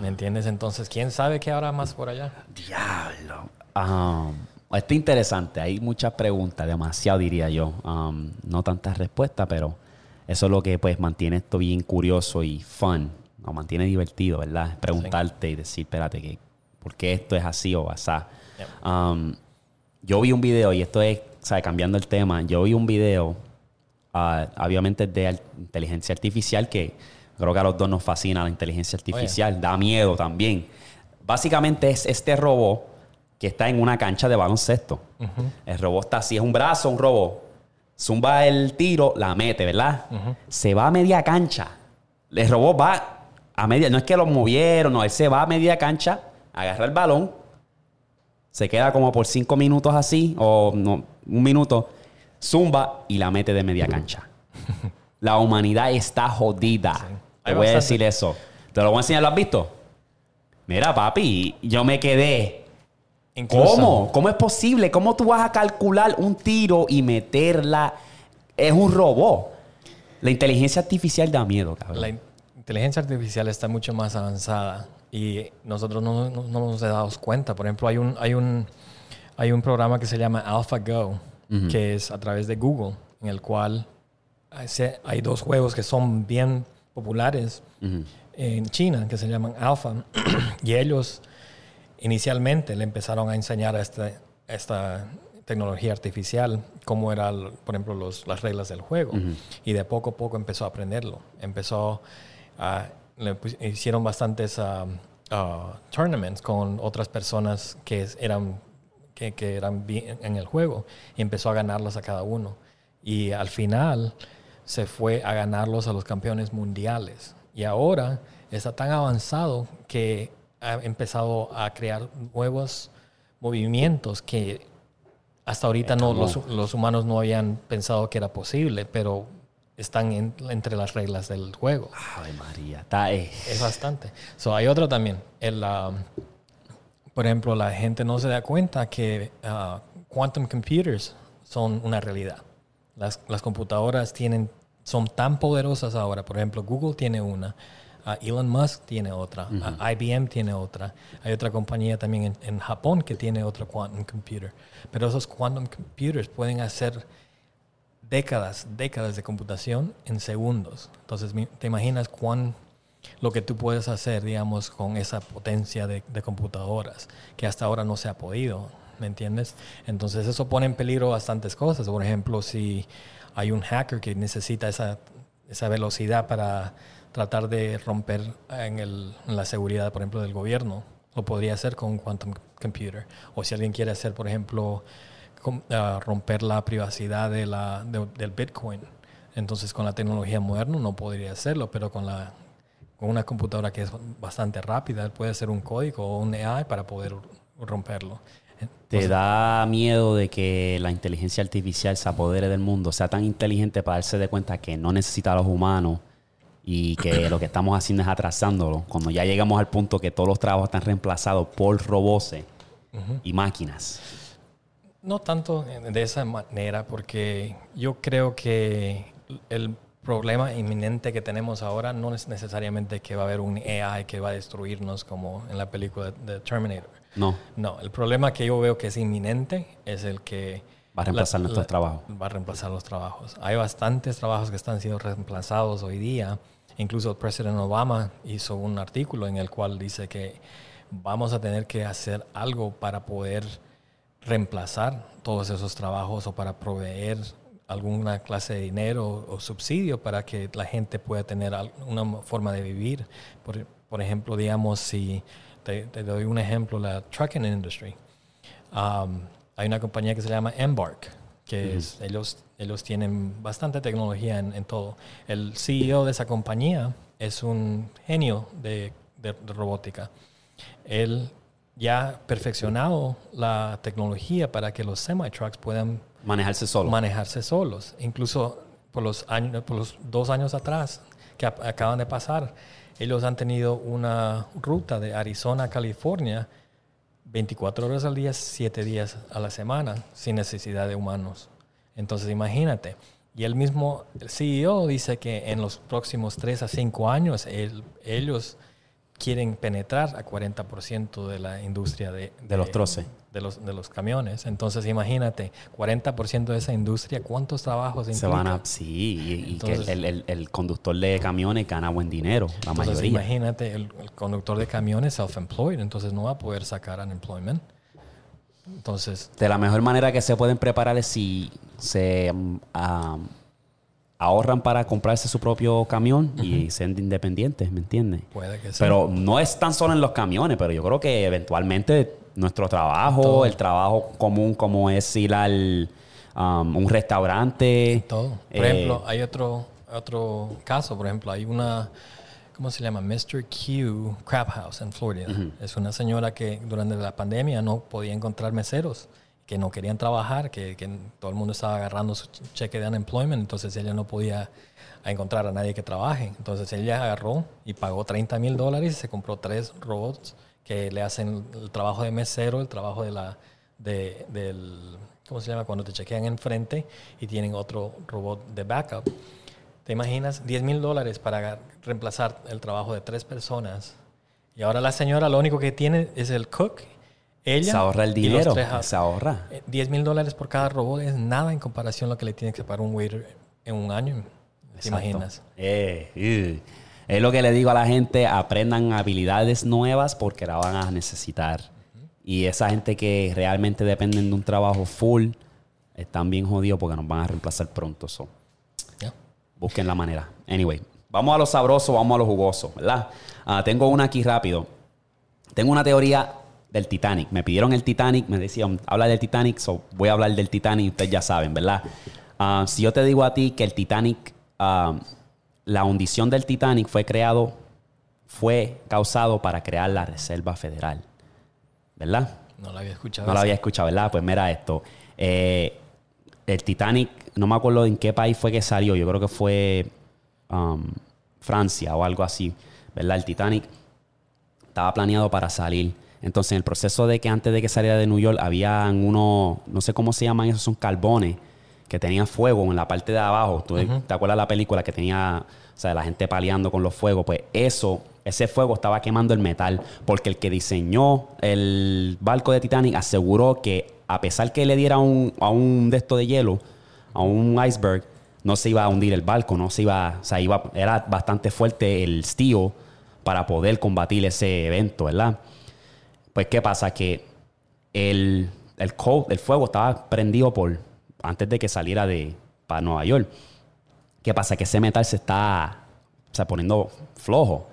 Speaker 2: ¿Me entiendes? Entonces, ¿quién sabe qué habrá más por allá?
Speaker 1: Diablo. Um, está interesante. Hay muchas preguntas, demasiado diría yo. Um, no tantas respuestas, pero eso es lo que pues mantiene esto bien curioso y fun. Nos mantiene divertido, ¿verdad? Preguntarte y decir, espérate, que, ¿por qué esto es así o asá?
Speaker 2: Yep.
Speaker 1: Um, yo vi un video, y esto es, ¿sabes? Cambiando el tema, yo vi un video, ah, obviamente de inteligencia artificial, que creo que a los dos nos fascina la inteligencia artificial, da miedo también. Básicamente es este robot que está en una cancha de baloncesto. El robot está así, es un brazo, un robot. Zumba el tiro, la mete, ¿verdad? Se va a media cancha. El robot va a media, no es que lo movieron, no, él se va a media cancha, agarra el balón, se queda como por cinco minutos así, o no, un minuto, zumba y la mete de media cancha. La humanidad está jodida. Te voy a decir eso. Te lo voy a enseñar, ¿lo has visto? Mira, papi, yo me quedé.
Speaker 2: Incluso-
Speaker 1: ¿Cómo? ¿Cómo es posible? ¿Cómo tú vas a calcular un tiro y meterla? Es un robot. La inteligencia artificial da miedo, cabrón.
Speaker 2: La in- inteligencia artificial está mucho más avanzada y nosotros no, no- no nos hemos dado cuenta. Por ejemplo, hay un, hay un, hay un programa que se llama AlphaGo, que es a través de Google, en el cual hay, dos juegos que son bien populares en China, que se llaman Alpha, y ellos inicialmente le empezaron a enseñar a este- esta tecnología artificial cómo eran, por ejemplo, los- las reglas del juego. Y de poco a poco empezó a aprenderlo. Empezó a... le hicieron bastantes um, uh, tournaments con otras personas que eran, que, que eran bien en el juego y empezó a ganarlos a cada uno. Y al final se fue a ganarlos a los campeones mundiales. Y ahora está tan avanzado que ha empezado a crear nuevos movimientos que hasta ahorita no, los, los humanos no habían pensado que era posible, pero están en- entre las reglas del juego.
Speaker 1: Ay, María. Está, eh,
Speaker 2: Es bastante. So, hay otro también. El, um, por ejemplo, la gente no se da cuenta que uh, quantum computers son una realidad. Las, las computadoras tienen, son tan poderosas ahora. Por ejemplo, Google tiene una. Uh, Elon Musk tiene otra. uh, IBM tiene otra. Hay otra compañía también en, en Japón que tiene otro quantum computer. Pero esos quantum computers pueden hacer décadas, décadas de computación en segundos. Entonces, ¿te imaginas cuán lo que tú puedes hacer, digamos, con esa potencia de, de computadoras que hasta ahora no se ha podido? ¿Me entiendes? Entonces, eso pone en peligro bastantes cosas. Por ejemplo, si hay un hacker que necesita esa, esa velocidad para tratar de romper en, el- en la seguridad, por ejemplo, del gobierno, lo podría hacer con un quantum computer. O si alguien quiere hacer, por ejemplo, com- ah, romper la privacidad de la, de- del Bitcoin. Entonces, con la tecnología moderna no podría hacerlo, pero con, la, con una computadora que es bastante rápida, puede hacer un código o un AI para poder romperlo.
Speaker 1: ¿Te da miedo de que la inteligencia artificial se apodere del mundo, sea tan inteligente para darse de cuenta que no necesita a los humanos y que lo que estamos haciendo es atrasándolo? Cuando ya llegamos al punto que todos los trabajos están reemplazados por robots y máquinas.
Speaker 2: No tanto de esa manera, porque yo creo que el problema inminente que tenemos ahora no es necesariamente que va a haber un AI que va a destruirnos como en la película de Terminator.
Speaker 1: No.
Speaker 2: No, el problema que yo veo que es inminente es el que...
Speaker 1: Va a reemplazar nuestros trabajos.
Speaker 2: Va a reemplazar los trabajos. Hay bastantes trabajos que están siendo reemplazados hoy día. Incluso el presidente Obama hizo un artículo en el cual dice que vamos a tener que hacer algo para poder reemplazar todos esos trabajos o para proveer alguna clase de dinero o subsidio para que la gente pueda tener una forma de vivir. Por, ejemplo, digamos, si te, doy un ejemplo, la trucking industry. Um, hay una compañía que se llama Embark, que es, ellos, ellos tienen bastante tecnología en, todo. El CEO de esa compañía es un genio de, de robótica. Él ya perfeccionado la tecnología para que los semi-trucks puedan
Speaker 1: manejarse solos.
Speaker 2: Manejarse solos. Incluso por los, años, por los dos años atrás que acaban de pasar, ellos han tenido una ruta de Arizona a California 24 horas al día, 7 días a la semana, sin necesidad de humanos. Entonces imagínate. Y el mismo CEO dice que en los próximos 3 a 5 años ellos quieren penetrar a 40% de la industria de,
Speaker 1: de, los troces.
Speaker 2: De los, de los camiones. Entonces, imagínate, 40% de esa industria, ¿cuántos trabajos
Speaker 1: Se van a... Sí, y, que el, el, conductor de camiones gana buen dinero, la mayoría.
Speaker 2: imagínate, el, conductor de camiones self-employed, entonces no va a poder sacar unemployment. Entonces...
Speaker 1: De la mejor manera que se pueden preparar es si se... Um, ahorran para comprarse su propio camión y ser independientes, ¿me entiendes?
Speaker 2: Puede que sí.
Speaker 1: Pero no es tan solo en los camiones, pero yo creo que eventualmente nuestro trabajo, el trabajo común como es ir al um, un restaurante.
Speaker 2: Todo. Por eh, ejemplo, hay otro, otro caso, por ejemplo, hay una, ¿cómo se llama? Mr. Q Crab House en Florida. Es una señora que durante la pandemia no podía encontrar meseros que no querían trabajar, que, todo el mundo estaba agarrando su cheque de unemployment, entonces ella no podía encontrar a nadie que trabaje. Entonces ella agarró y pagó 30 mil dólares y se compró tres robots que le hacen el trabajo de mesero, el trabajo de la, de, del, ¿cómo se llama? Cuando te chequean enfrente y tienen otro robot de backup. ¿Te imaginas? 10 mil dólares para reemplazar el trabajo de tres personas. Y ahora la señora lo único que tiene es el cook ella
Speaker 1: se ahorra el dinero. Se ahorra.
Speaker 2: 10 eh, mil dólares por cada robot es nada en comparación a lo que le tiene que pagar un waiter en un año. ¿Te imaginas?
Speaker 1: Eh, es lo que le digo a la gente, aprendan habilidades nuevas porque la van a necesitar. Y esa gente que realmente dependen de un trabajo full, están bien jodidos porque nos van a reemplazar pronto. Busquen la manera. Anyway, vamos a lo sabroso, vamos a lo jugoso, ¿verdad? Ah, tengo una aquí rápido. Tengo una teoría del Titanic. Me pidieron el Titanic, me decían, habla del Titanic, so voy a hablar del Titanic, ustedes ya saben, ¿verdad? Ah, si yo te digo a ti que el Titanic, ah, la hundición del Titanic fue creado, fue causado para crear la Reserva Federal, ¿verdad?
Speaker 2: No la había escuchado.
Speaker 1: No la había escuchado, ¿verdad? Pues mira esto. Eh, el Titanic, no me acuerdo en qué país fue que salió, yo creo que fue um, Francia o algo así, ¿verdad? El Titanic estaba planeado para salir entonces, en el proceso de que antes de que saliera de New York, había uno, no sé cómo se llaman esos, son carbones que tenían fuego en la parte de abajo. ¿Tú te acuerdas de la película que tenía, o sea, la gente paliando con los fuegos? Pues eso, ese fuego estaba quemando el metal, porque el que diseñó el barco de Titanic aseguró que a pesar que le diera un, a un de esto de hielo, a un iceberg, no se iba a hundir el barco, no se iba, o sea, iba, era bastante fuerte el steel para poder combatir ese evento, ¿verdad? Pues, ¿qué pasa? Que el, el, el fuego estaba prendido por antes de que saliera de para Nueva York. ¿Qué pasa? Que ese metal se está poniendo flojo.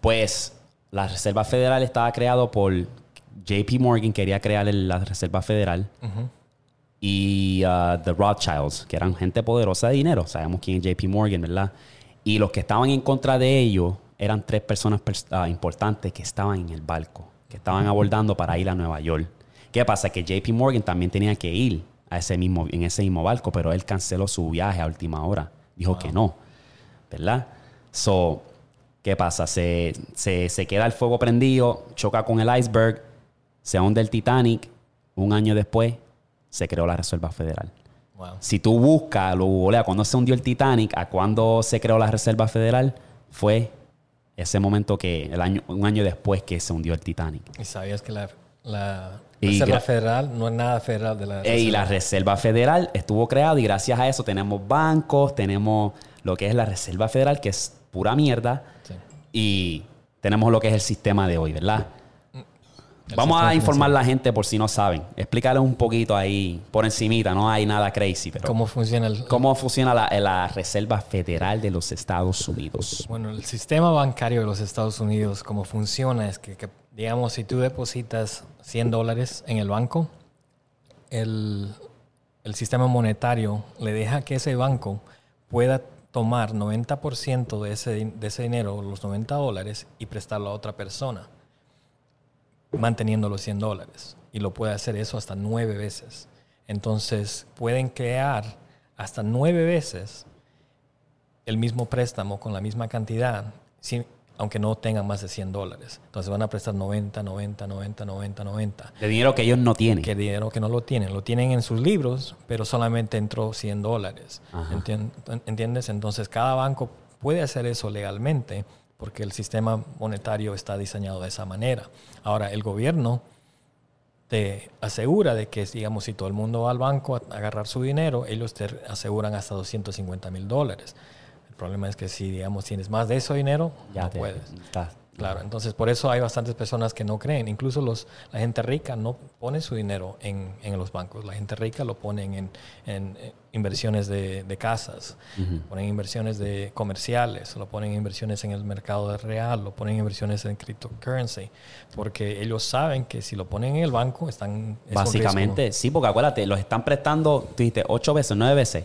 Speaker 1: Pues la Reserva Federal estaba creado por JP Morgan, quería crear la Reserva Federal. Y uh, The Rothschilds, que eran gente poderosa de dinero. Sabemos quién es JP Morgan, ¿verdad? Y los que estaban en contra de ellos eran tres personas uh, importantes que estaban en el barco que estaban abordando para ir a Nueva York. ¿Qué pasa? Que JP Morgan también tenía que ir a ese mismo, en ese mismo barco, pero él canceló su viaje a última hora. Dijo que no. ¿Verdad? So, ¿qué pasa? Se, se, queda el fuego prendido, choca con el iceberg, se hunde el Titanic. Un año después, se creó la Reserva Federal.
Speaker 2: Wow.
Speaker 1: Si tú buscas, lo googleas, cuando se hundió el Titanic, a cuando se creó la Reserva Federal, fue ese momento que, el año, un año después que se hundió el Titanic.
Speaker 2: ¿Y sabías que la, la Reserva Federal no es nada federal de la
Speaker 1: Eh, Y la Reserva Federal estuvo creada y gracias a eso tenemos bancos, tenemos lo que es la Reserva Federal, que es pura mierda,
Speaker 2: Sí.
Speaker 1: y tenemos lo que es el sistema de hoy, ¿verdad?
Speaker 2: El
Speaker 1: Vamos a informar a la gente por si no saben. Explícales un poquito ahí por encimita, no hay nada crazy, pero
Speaker 2: ¿Cómo funciona el,
Speaker 1: ¿cómo funciona la, la Reserva Federal de los Estados Unidos?
Speaker 2: Bueno, el sistema bancario de los Estados Unidos, cómo funciona es que, que, digamos, si tú depositas 100 dólares en el banco, el, el sistema monetario le deja que ese banco pueda tomar 90% de ese, de ese dinero, los 90 dólares, y prestarlo a otra persona, manteniendo los 100 dólares. Y lo puede hacer eso hasta nueve veces. Entonces, pueden crear hasta nueve veces el mismo préstamo con la misma cantidad, sin- aunque no tengan más de 100 dólares. Entonces van a prestar 90, 90, 90, 90, 90.
Speaker 1: De dinero que ellos no tienen.
Speaker 2: Que dinero que no lo tienen. Lo tienen en sus libros, pero solamente entró 100 dólares. ¿Entiendes? Entonces cada banco puede hacer eso legalmente porque el sistema monetario está diseñado de esa manera. Ahora, el gobierno te asegura de que, digamos, si todo el mundo va al banco a agarrar su dinero, ellos te aseguran hasta 250 mil dólares. El problema es que si, digamos, tienes más de ese dinero,
Speaker 1: Ya
Speaker 2: no
Speaker 1: te-
Speaker 2: puedes. Claro, entonces por eso hay bastantes personas que no creen. Incluso los, la gente rica no pone su dinero en, en los bancos. La gente rica lo ponen en, en, inversiones de, de casas, ponen inversiones de comerciales, lo ponen en inversiones en el mercado real, lo ponen en inversiones en cryptocurrency, porque ellos saben que si lo ponen en el banco están... es
Speaker 1: Básicamente, sí, porque acuérdate, los están prestando, tú dijiste, ocho veces, nueve veces.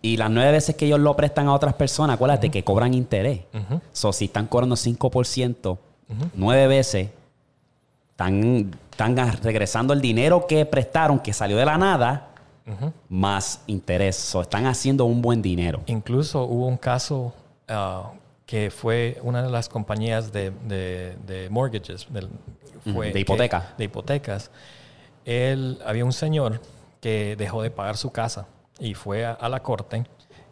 Speaker 1: Y las nueve veces que ellos lo prestan a otras personas, acuérdate que cobran interés.
Speaker 2: Ujú.
Speaker 1: So, si están cobrando 5%, nueve veces, están, están regresando el dinero que prestaron, que salió de la nada,
Speaker 2: Ujú.
Speaker 1: más interés. So, están haciendo un buen dinero.
Speaker 2: Incluso hubo un caso ah, que fue una de las compañías de, de- de mortgages, del- fue
Speaker 1: de hipoteca.
Speaker 2: que- de hipotecas. Él, había un señor que dejó de pagar su casa y fue a, a la corte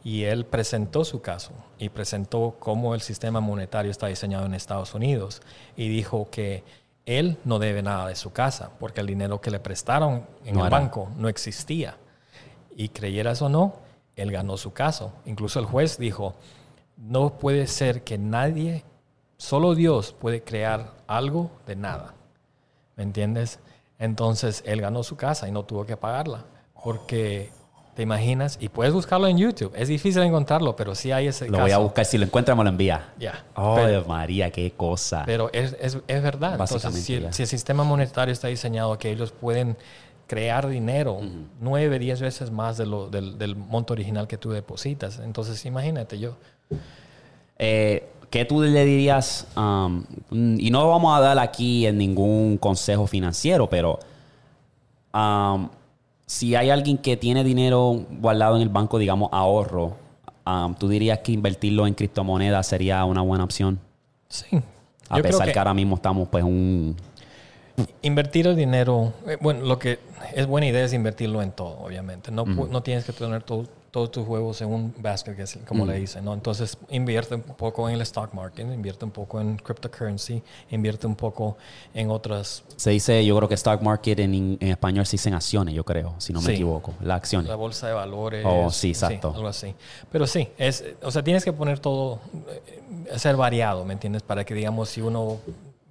Speaker 2: y él presentó su caso y presentó cómo el sistema monetario está diseñado en Estados Unidos y dijo que él no debe nada de su casa porque el dinero que le prestaron en
Speaker 1: No
Speaker 2: el
Speaker 1: era.
Speaker 2: banco no existía. Y creyeras o no, él ganó su caso. Incluso el juez dijo, no puede ser que nadie, solo Dios puede crear algo de nada. ¿Me entiendes? Entonces él ganó su casa y no tuvo que pagarla. Porque, ¿te imaginas? Y puedes buscarlo en YouTube. Es difícil encontrarlo, pero sí hay ese
Speaker 1: Lo
Speaker 2: caso.
Speaker 1: voy a buscar. Si lo encuentras, me lo envía.
Speaker 2: Ya.
Speaker 1: Oh,
Speaker 2: Pero-
Speaker 1: María, qué cosa.
Speaker 2: pero es, es, es verdad. Entonces, si, si el sistema monetario está diseñado que ellos pueden crear dinero nueve, diez veces más de lo, del, del monto original que tú depositas. Entonces, imagínate, yo...
Speaker 1: Eh, ¿Qué tú le dirías? um, y no vamos a dar aquí en ningún consejo financiero, pero um, si hay alguien que tiene dinero guardado en el banco, digamos ahorro, um, ¿tú dirías que invertirlo en criptomonedas sería una buena opción?
Speaker 2: Sí.
Speaker 1: A
Speaker 2: Yo
Speaker 1: pesar
Speaker 2: que
Speaker 1: que ahora mismo estamos pues un...
Speaker 2: invertir el dinero, eh, bueno, lo que es buena idea es invertirlo en todo, obviamente. No, pu- no tienes que tener todo- todos tus huevos en un basket, que es como le dicen, ¿no? Entonces, invierte un poco en el stock market, invierte un poco en cryptocurrency, invierte un poco en otras,
Speaker 1: Se dice, yo creo que stock market en, en español se dicen acciones, yo creo, si no me
Speaker 2: Sí.
Speaker 1: equivoco. Las acciones.
Speaker 2: la bolsa de valores.
Speaker 1: Oh, sí, exacto.
Speaker 2: algo así. Pero sí, es, o sea, tienes que poner todo, eh, ser variado, ¿me entiendes? Para que, digamos, si uno,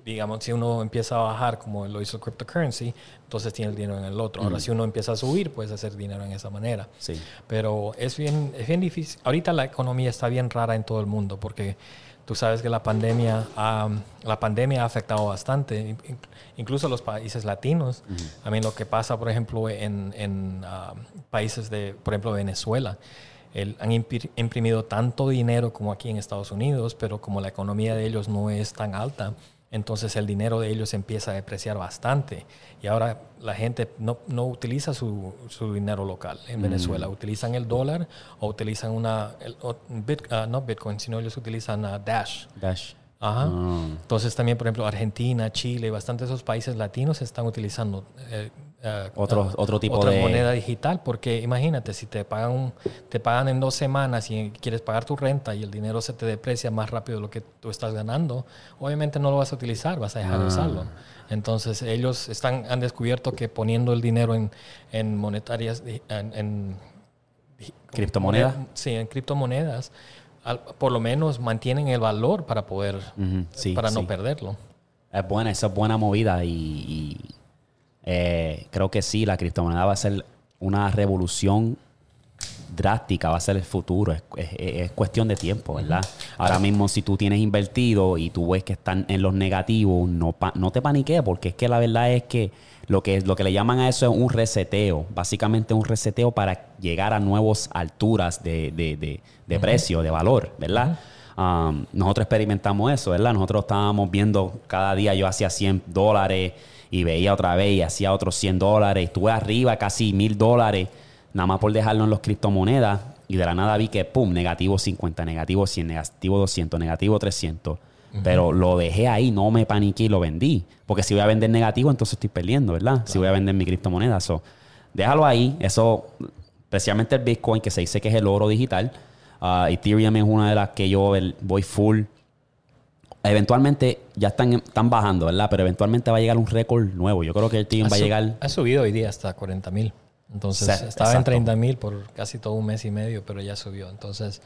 Speaker 2: digamos, si uno empieza a bajar como lo hizo el cryptocurrency, entonces tiene el dinero en el otro. Ahora, si uno empieza a subir, puedes hacer dinero en esa manera.
Speaker 1: Sí.
Speaker 2: Pero es bien, es bien difícil. Ahorita la economía está bien rara en todo el mundo porque tú sabes que la pandemia, ha- la pandemia ha afectado bastante, in- incluso los países latinos. A mí lo que pasa, por ejemplo, en, en, ah, países de, por ejemplo, Venezuela. el- han impri- imprimido tanto dinero como aquí en Estados Unidos, pero como la economía de ellos no es tan alta, entonces el dinero de ellos empieza a depreciar bastante. Y ahora la gente no, no utiliza su, su dinero local en Venezuela. Utilizan el dólar o utilizan una, el- o- bit- ah, no Bitcoin, sino ellos utilizan ah, Dash.
Speaker 1: Dash.
Speaker 2: Ajá.
Speaker 1: Ah.
Speaker 2: Entonces también, por ejemplo, Argentina, Chile, bastantes de esos países latinos están utilizando eh, eh,
Speaker 1: Otro-
Speaker 2: ah,
Speaker 1: otro tipo
Speaker 2: otra
Speaker 1: de-
Speaker 2: moneda digital, porque imagínate, si te pagan, un- te pagan en dos semanas y quieres pagar tu renta y el dinero se te deprecia más rápido de lo que tú estás ganando, obviamente no lo vas a utilizar, vas a dejar de usarlo. Entonces ellos están, han descubierto que poniendo el dinero en, en monetarias, en, en
Speaker 1: ¿Criptomonedas?
Speaker 2: moneda- Sí, en criptomonedas, al- por lo menos mantienen el valor para poder,
Speaker 1: sí,
Speaker 2: para no
Speaker 1: sí.
Speaker 2: perderlo.
Speaker 1: Es buena, esa es buena movida y, y, eh, creo que sí, la criptomoneda va a ser una revolución drástica, va a ser el futuro, es, es- es cuestión de tiempo, ¿verdad? Ahora mismo si tú tienes invertido y tú ves que están en los negativos, no, pa- no te paniques porque es que la verdad es que lo que, lo que le llaman a eso es un reseteo, básicamente un reseteo para llegar a nuevas alturas de, de, de- de precio, de valor, ¿verdad? Um, nosotros experimentamos eso, ¿verdad? Nosotros estábamos viendo cada día, yo hacía 100 dólares y veía otra vez y hacía otros 100 dólares. Estuve arriba casi mil dólares, nada más por dejarlo en los criptomonedas. Y de la nada vi que, pum, negativo 50, negativo 100, negativo 200, negativo 300. Pero lo dejé ahí, no me paniqué y lo vendí. Porque si voy a vender negativo, entonces estoy perdiendo, ¿verdad? Si voy a vender mi criptomoneda. So, déjalo ahí. Eso, especialmente el Bitcoin, que se dice que es el oro digital. Ah, Ethereum es una de las que yo el- voy full. Eventualmente ya están, están bajando, ¿verdad? Pero eventualmente va a llegar un récord nuevo. Yo creo que Ethereum va a llegar.
Speaker 2: ha subido hoy día hasta 40 mil. Entonces estaba en
Speaker 1: exacto.
Speaker 2: 30 mil por casi todo un mes y medio, pero ya subió. Entonces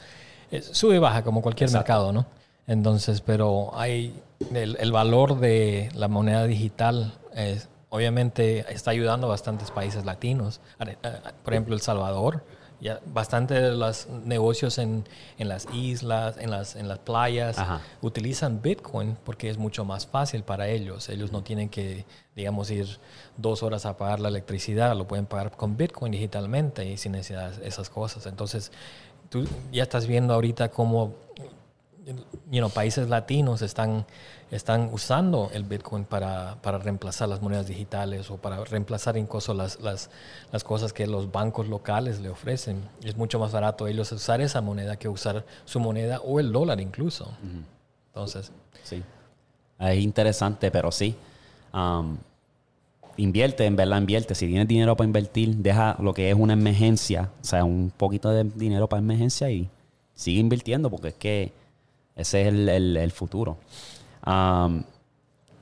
Speaker 2: eh, sube y baja como cualquier mercado, ¿no? Entonces, pero hay el, el valor de la moneda digital es, obviamente está ayudando a bastantes países latinos. Eh, Por ejemplo, El Salvador. Ya bastante de los negocios en, en las islas, en las, en las playas,
Speaker 1: Ajá.
Speaker 2: utilizan Bitcoin porque es mucho más fácil para ellos. Ellos no tienen que, digamos, ir dos horas a pagar la electricidad, lo pueden pagar con Bitcoin digitalmente y sin necesidad de esas cosas. Entonces, tú ya estás viendo ahorita cómo you know, países latinos están, están usando el Bitcoin para, para reemplazar las monedas digitales o para reemplazar incluso las, las, las cosas que los bancos locales le ofrecen. Es mucho más barato ellos usar esa moneda que usar su moneda o el dólar incluso. Entonces,
Speaker 1: Sí. Es interesante, pero sí. Um, invierte, en verdad, invierte. Si tienes dinero para invertir, deja lo que es una emergencia, o sea, un poquito de dinero para emergencia y sigue invirtiendo porque es que ese es el, el- el futuro. Um,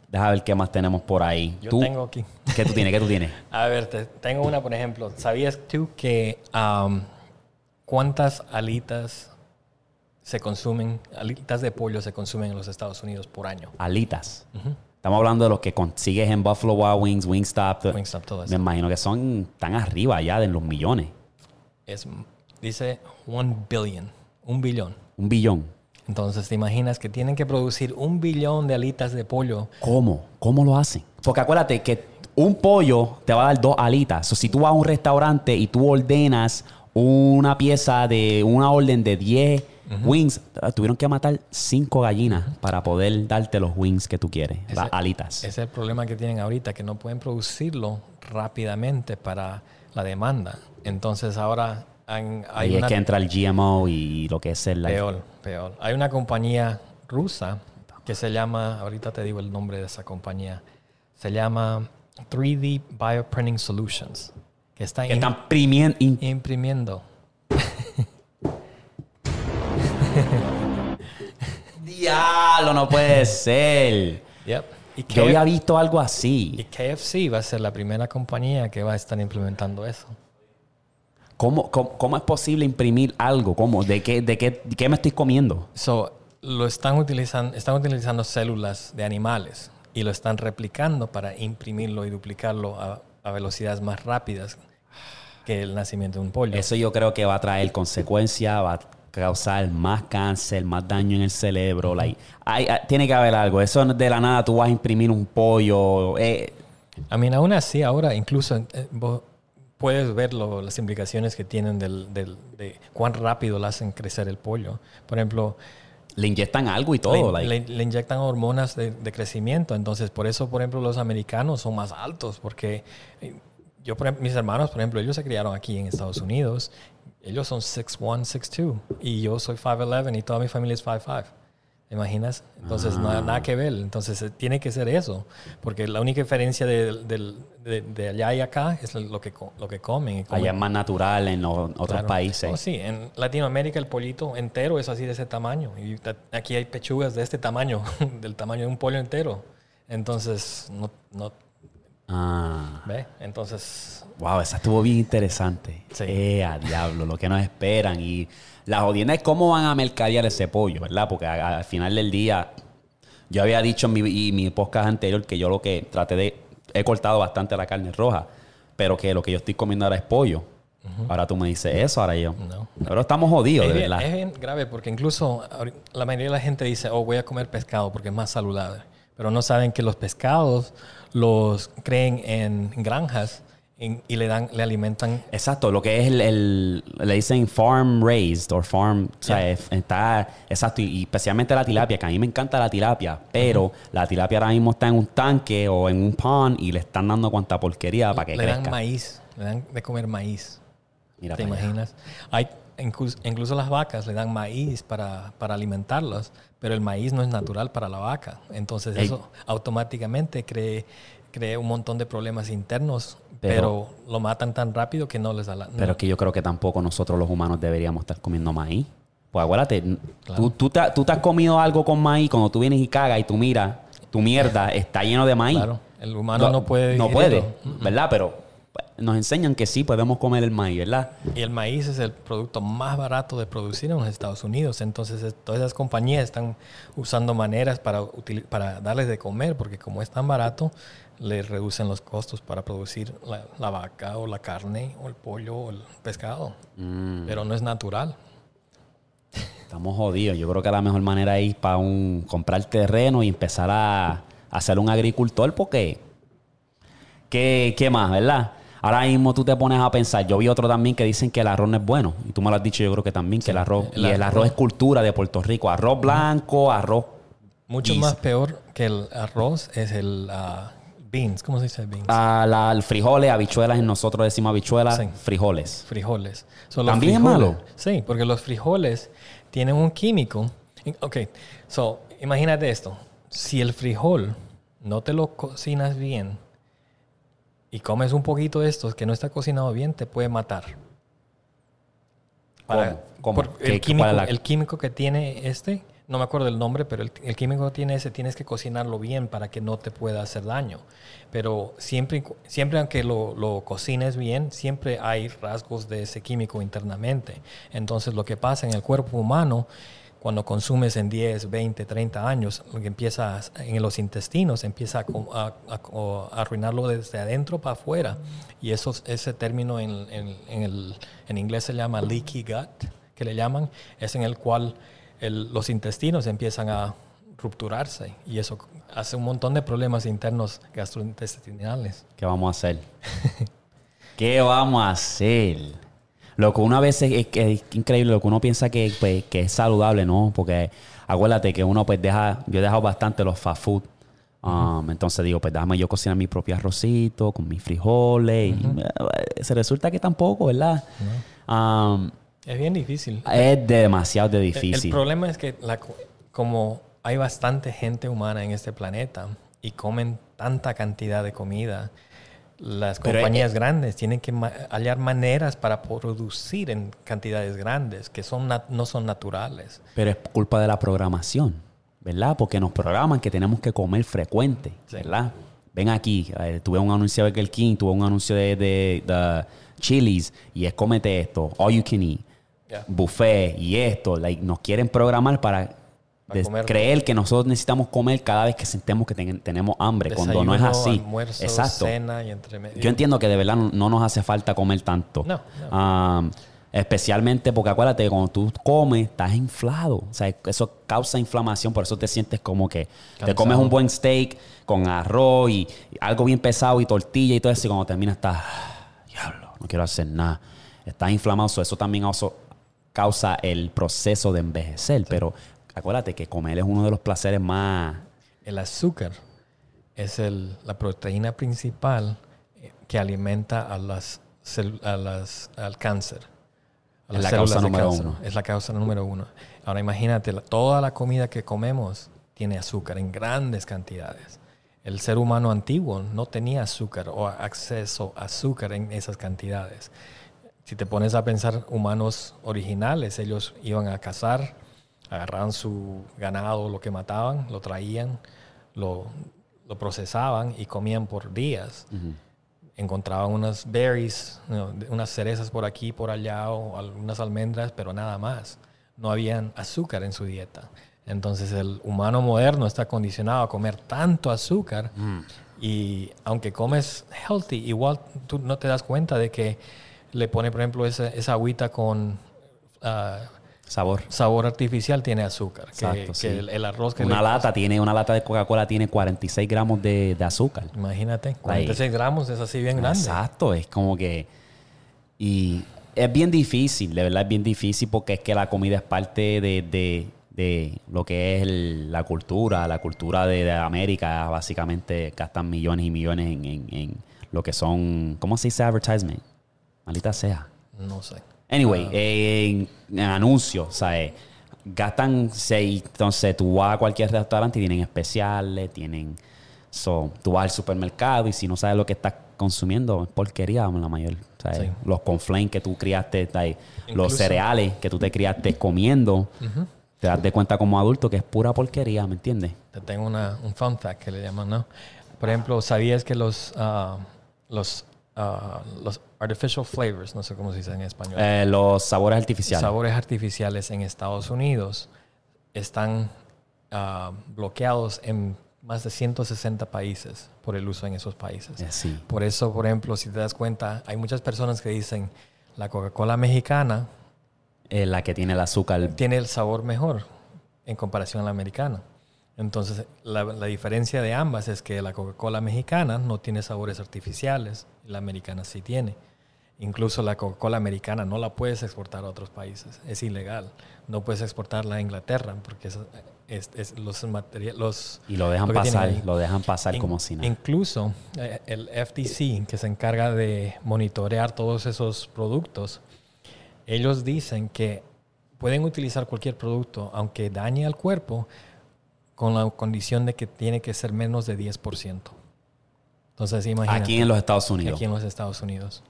Speaker 1: deja ver qué más tenemos por ahí.
Speaker 2: yo
Speaker 1: ¿Tú?
Speaker 2: tengo aquí.
Speaker 1: ¿Qué tú tienes? ¿Qué tú tienes?
Speaker 2: A ver, te- tengo una, por ejemplo. ¿Sabías tú que um, cuántas alitas se consumen, alitas de pollo se consumen en los Estados Unidos por año?
Speaker 1: Alitas. Estamos hablando de los que consigues en Buffalo Wild Wings, Wingstop.
Speaker 2: Wingstop, todo
Speaker 1: Me
Speaker 2: eso.
Speaker 1: imagino que son tan arriba ya de los millones.
Speaker 2: Es, dice one billion, un billón.
Speaker 1: Un billón.
Speaker 2: Entonces, ¿te imaginas que tienen que producir un billón de alitas de pollo?
Speaker 1: ¿Cómo? ¿Cómo lo hacen? Porque acuérdate que un pollo te va a dar dos alitas. O si tú vas a un restaurante y tú ordenas una pieza de una orden de 10 wings, tuvieron que matar cinco gallinas para poder darte los wings que tú quieres, las alitas.
Speaker 2: Ese es el problema que tienen ahorita, que no pueden producirlo rápidamente para la demanda. Entonces, ahora han- hay
Speaker 1: Ahí
Speaker 2: una...
Speaker 1: es que entra el GMO y lo que es el...
Speaker 2: Peor, peor. Hay una compañía rusa que se llama, ahorita te digo el nombre de esa compañía, se llama 3D Bioprinting Solutions, que está
Speaker 1: que están primiendo...
Speaker 2: imprimiendo.
Speaker 1: Diablo, no puede ser.
Speaker 2: Yep. Y,
Speaker 1: Yo había visto algo
Speaker 2: y
Speaker 1: así.
Speaker 2: KFC va a ser la primera compañía que va a estar implementando eso.
Speaker 1: ¿Cómo, cómo, cómo es posible imprimir algo? ¿Cómo? ¿De qué, de qué, de qué me estoy comiendo?
Speaker 2: So, lo están utilizando, están utilizando células de animales y lo están replicando para imprimirlo y duplicarlo a, a velocidades más rápidas que el nacimiento de un pollo.
Speaker 1: Eso yo creo que va a traer consecuencias, va a causar más cáncer, más daño en el cerebro. like, hay- hay- tiene que haber algo. Eso de la nada tú vas a imprimir un pollo. eh,
Speaker 2: I mean, aún así, ahora incluso eh, vos puedes ver lo- las implicaciones que tienen del, del- de cuán rápido le hacen crecer el pollo. Por ejemplo,
Speaker 1: le inyectan algo y todo.
Speaker 2: le,
Speaker 1: like.
Speaker 2: le- le inyectan hormonas de, de crecimiento. Entonces, por eso, por ejemplo, los americanos son más altos. Porque eh, yo, por ejemplo, mis hermanos, por ejemplo, ellos se criaron aquí en Estados Unidos. Ellos son 6'1", 6'2". Y yo soy 5'11", y toda mi familia es 5'5". ¿Te imaginas? Entonces no hay nada que ver. Entonces eh, tiene que ser eso. Porque la única diferencia de, del- de- de allá y acá es lo que, lo que comen. comen-
Speaker 1: Allá es más natural en los otros
Speaker 2: Claro.
Speaker 1: países.
Speaker 2: Oh, sí, en Latinoamérica el pollito entero es así de ese tamaño. Y aquí hay pechugas de este tamaño, del tamaño de un pollo entero. Entonces, no, no
Speaker 1: Ah.
Speaker 2: ¿ve? Entonces,
Speaker 1: Wow, esa estuvo bien interesante.
Speaker 2: Sí.
Speaker 1: Eh, a diablo, lo que nos esperan. Y la jodienda es cómo van a mercadear ese pollo, ¿verdad? Porque al final del día, yo había dicho en mi, y mi podcast anterior que yo lo que traté de. He cortado bastante la carne roja, pero que lo que yo estoy comiendo ahora es pollo. Ahora tú me dices eso, ahora yo.
Speaker 2: No.
Speaker 1: Pero estamos jodidos,
Speaker 2: es
Speaker 1: de verdad.
Speaker 2: es bien grave porque incluso la mayoría de la gente dice, oh, voy a comer pescado porque es más saludable. Pero no saben que los pescados los creen en granjas en- y le dan, le alimentan
Speaker 1: Exacto, lo que es el, el- le dicen farm raised o farm, o sea,
Speaker 2: Yeah.
Speaker 1: está, exacto, y, y especialmente la tilapia, que a mí me encanta la tilapia, pero la tilapia ahora mismo está en un tanque o en un pond y le están dando cuanta porquería para que
Speaker 2: le
Speaker 1: crezca.
Speaker 2: dan maíz, le dan de comer maíz.
Speaker 1: Mira
Speaker 2: ¿Te imaginas? Hay, incluso, incluso las vacas le dan maíz para, para alimentarlas, pero el maíz no es natural para la vaca. Entonces
Speaker 1: Ey.
Speaker 2: eso automáticamente cree, cree un montón de problemas internos,
Speaker 1: Pero-
Speaker 2: pero, lo matan tan rápido que no les da la...
Speaker 1: Pero
Speaker 2: no.
Speaker 1: es que yo creo que tampoco nosotros los humanos deberíamos estar comiendo maíz. Pues acuérdate,
Speaker 2: Claro.
Speaker 1: tú, tú, te, tú te has comido algo con maíz cuando tú vienes y cagas y tú miras, tu mierda está lleno de maíz.
Speaker 2: Claro, el humano no, puede
Speaker 1: No puede, ¿verdad? Pero pues, nos enseñan que sí podemos comer el maíz, ¿verdad?
Speaker 2: Y el maíz es el producto más barato de producir en los Estados Unidos. Entonces, es- todas esas compañías están usando maneras para darles de comer, porque como es tan barato, le reducen los costos para producir la, la vaca o la carne o el pollo o el pescado.
Speaker 1: Mm.
Speaker 2: Pero no es natural.
Speaker 1: Estamos jodidos. Yo creo que la mejor manera es para un comprar terreno y empezar a, a ser un agricultor porque ¿qué, qué más, verdad? Ahora mismo tú te pones a pensar, yo vi otro también que dicen que el arroz no es bueno. Y tú me lo has dicho yo creo que también, que el arroz,
Speaker 2: el
Speaker 1: y el arroz
Speaker 2: arroz.
Speaker 1: es cultura de Puerto Rico. Arroz blanco, arroz...
Speaker 2: Mucho más peor que el arroz es el ah, beans. ¿Cómo se dice beans?
Speaker 1: ah, la- el frijoles, habichuelas, nosotros decimos habichuelas,
Speaker 2: Sí.
Speaker 1: frijoles.
Speaker 2: frijoles. So,
Speaker 1: ¿También es
Speaker 2: frijoles-
Speaker 1: malo?
Speaker 2: Sí, porque los frijoles tienen un químico. Ok, so, imagínate esto. Si el frijol no te lo cocinas bien y comes un poquito de estos que no está cocinado bien, te puede matar.
Speaker 1: ¿Cómo? ¿Cómo?
Speaker 2: por
Speaker 1: ¿Qué-
Speaker 2: el,
Speaker 1: cuál
Speaker 2: químico,
Speaker 1: es la-
Speaker 2: el químico que tiene este, no me acuerdo el nombre, pero el, químico tiene ese tienes que cocinarlo bien para que no te pueda hacer daño. Pero siempre, siempre aunque lo, cocines bien, siempre hay rasgos de ese químico internamente. Entonces lo que pasa en el cuerpo humano, cuando consumes en 10, 20, 30 años, empieza en los intestinos, empieza a, a- arruinarlo desde adentro para afuera. Y eso, ese término en, en- en inglés se llama leaky gut, que le llaman, es en el cual el- los intestinos empiezan a rupturarse y eso hace un montón de problemas internos gastrointestinales.
Speaker 1: ¿Qué vamos a hacer? ¿Qué vamos a hacer? Lo que uno a veces es, increíble, lo que uno piensa que, pues, que es saludable, ¿no? Porque acuérdate que uno pues deja, yo he dejado bastante los fast food. Um, Entonces digo, pues déjame yo cocinar mi propio arrocito con mis frijoles. y, eh, se resulta que tampoco, ¿verdad? Um,
Speaker 2: Es bien difícil.
Speaker 1: es demasiado de difícil.
Speaker 2: El problema es que la co- como hay bastante gente humana en este planeta y comen tanta cantidad de comida, las
Speaker 1: Pero,
Speaker 2: compañías
Speaker 1: eh,
Speaker 2: grandes tienen que ma- hallar maneras para producir en cantidades grandes que son no son naturales.
Speaker 1: Pero es culpa de la programación, ¿verdad? Porque nos programan que tenemos que comer frecuente,
Speaker 2: Sí.
Speaker 1: ¿verdad? Ven aquí, eh, tuve un anuncio de Burger King, tuve un anuncio de, de, de Chili's y es cómete esto, all you can eat, Buffet y esto. Like, nos quieren programar para, creer que nosotros necesitamos comer cada vez que sentemos que ten- tenemos hambre, cuando no es así.
Speaker 2: Almuerzo,
Speaker 1: Exacto.
Speaker 2: cena y entre medio.
Speaker 1: Yo entiendo que de verdad no, no nos hace falta comer tanto.
Speaker 2: No,
Speaker 1: Um, especialmente porque acuérdate, cuando tú comes, estás inflado. O sea, eso causa inflamación, por eso te sientes como que te comes un buen steak con arroz y, y algo bien pesado y tortilla y todo eso, y cuando terminas estás, "Ah, diablo, no quiero hacer nada. Estás inflamado, so eso también also causa el proceso de envejecer. Pero acuérdate que comer es uno de los placeres más...
Speaker 2: El azúcar es el- la proteína principal eh, que alimenta a las, a las, al cáncer. a
Speaker 1: Es
Speaker 2: las
Speaker 1: la causa número
Speaker 2: cáncer.
Speaker 1: uno.
Speaker 2: Es la causa número uno. Ahora imagínate, toda la comida que comemos tiene azúcar en grandes cantidades. El ser humano antiguo no tenía azúcar o acceso a azúcar en esas cantidades. Si te pones a pensar, humanos originales, ellos iban a cazar, agarraban su ganado, lo que mataban, lo traían, lo, lo procesaban y comían por días encontraban unas berries, unas cerezas por aquí, por allá, o algunas almendras, pero nada más. No habían azúcar en su dieta. Entonces el humano moderno está condicionado a comer tanto azúcar y aunque comes healthy, igual tú no te das cuenta de que le pone, por ejemplo, esa, esa agüita con ah,
Speaker 1: Sabor.
Speaker 2: sabor artificial tiene azúcar. Que,
Speaker 1: Exacto,
Speaker 2: que
Speaker 1: sí.
Speaker 2: el, el arroz que
Speaker 1: Una
Speaker 2: le-
Speaker 1: lata tiene, una lata de Coca-Cola tiene 46 gramos de, de azúcar.
Speaker 2: Imagínate, 46 gramos es así bien grande.
Speaker 1: Exacto, es como que. Y es bien difícil, de verdad es bien difícil porque es que la comida es parte de, de- de lo que es el- la cultura. La cultura de, de América, básicamente gastan millones y millones en, en- en lo que son. ¿Cómo se dice advertisement? Maldita sea.
Speaker 2: No sé.
Speaker 1: Anyway, en, en anuncios, ¿sabes? Gastan seis. Entonces, tú vas a cualquier restaurante y tienen especiales, tienen. So, tú vas al supermercado y si no sabes lo que estás consumiendo, es porquería la mayor.
Speaker 2: Sí.
Speaker 1: Los conflames que tú criaste, los cereales que tú te criaste comiendo, te das de cuenta como adulto que es pura porquería, ¿me entiendes?
Speaker 2: Te tengo una, un fun fact que le llaman, ¿no? Por ejemplo, ¿sabías que los, ah, los, ah, los artificial flavors, no sé cómo se dice en español,
Speaker 1: Eh, los sabores artificiales.
Speaker 2: sabores artificiales en Estados Unidos están ah, bloqueados en más de 160 países por el uso en esos países?
Speaker 1: Eh, sí.
Speaker 2: Por eso, por ejemplo, si te das cuenta, hay muchas personas que dicen la Coca-Cola mexicana
Speaker 1: Eh, la que tiene el azúcar.
Speaker 2: tiene el sabor mejor en comparación a la americana. Entonces, la, la diferencia de ambas es que la Coca-Cola mexicana no tiene sabores artificiales la americana sí tiene. Incluso la Coca-Cola americana no la puedes exportar a otros países, es ilegal. No puedes exportarla a Inglaterra porque es, es- es los materiales...
Speaker 1: Y lo dejan pasar, lo dejan pasar
Speaker 2: In-
Speaker 1: como si nada.
Speaker 2: Incluso eh, el FTC, que se encarga de monitorear todos esos productos, ellos dicen que pueden utilizar cualquier producto, aunque dañe al cuerpo, con la condición de que tiene que ser menos de 10%. Entonces, imagínate.
Speaker 1: Aquí en los Estados Unidos.
Speaker 2: Aquí en los Estados Unidos.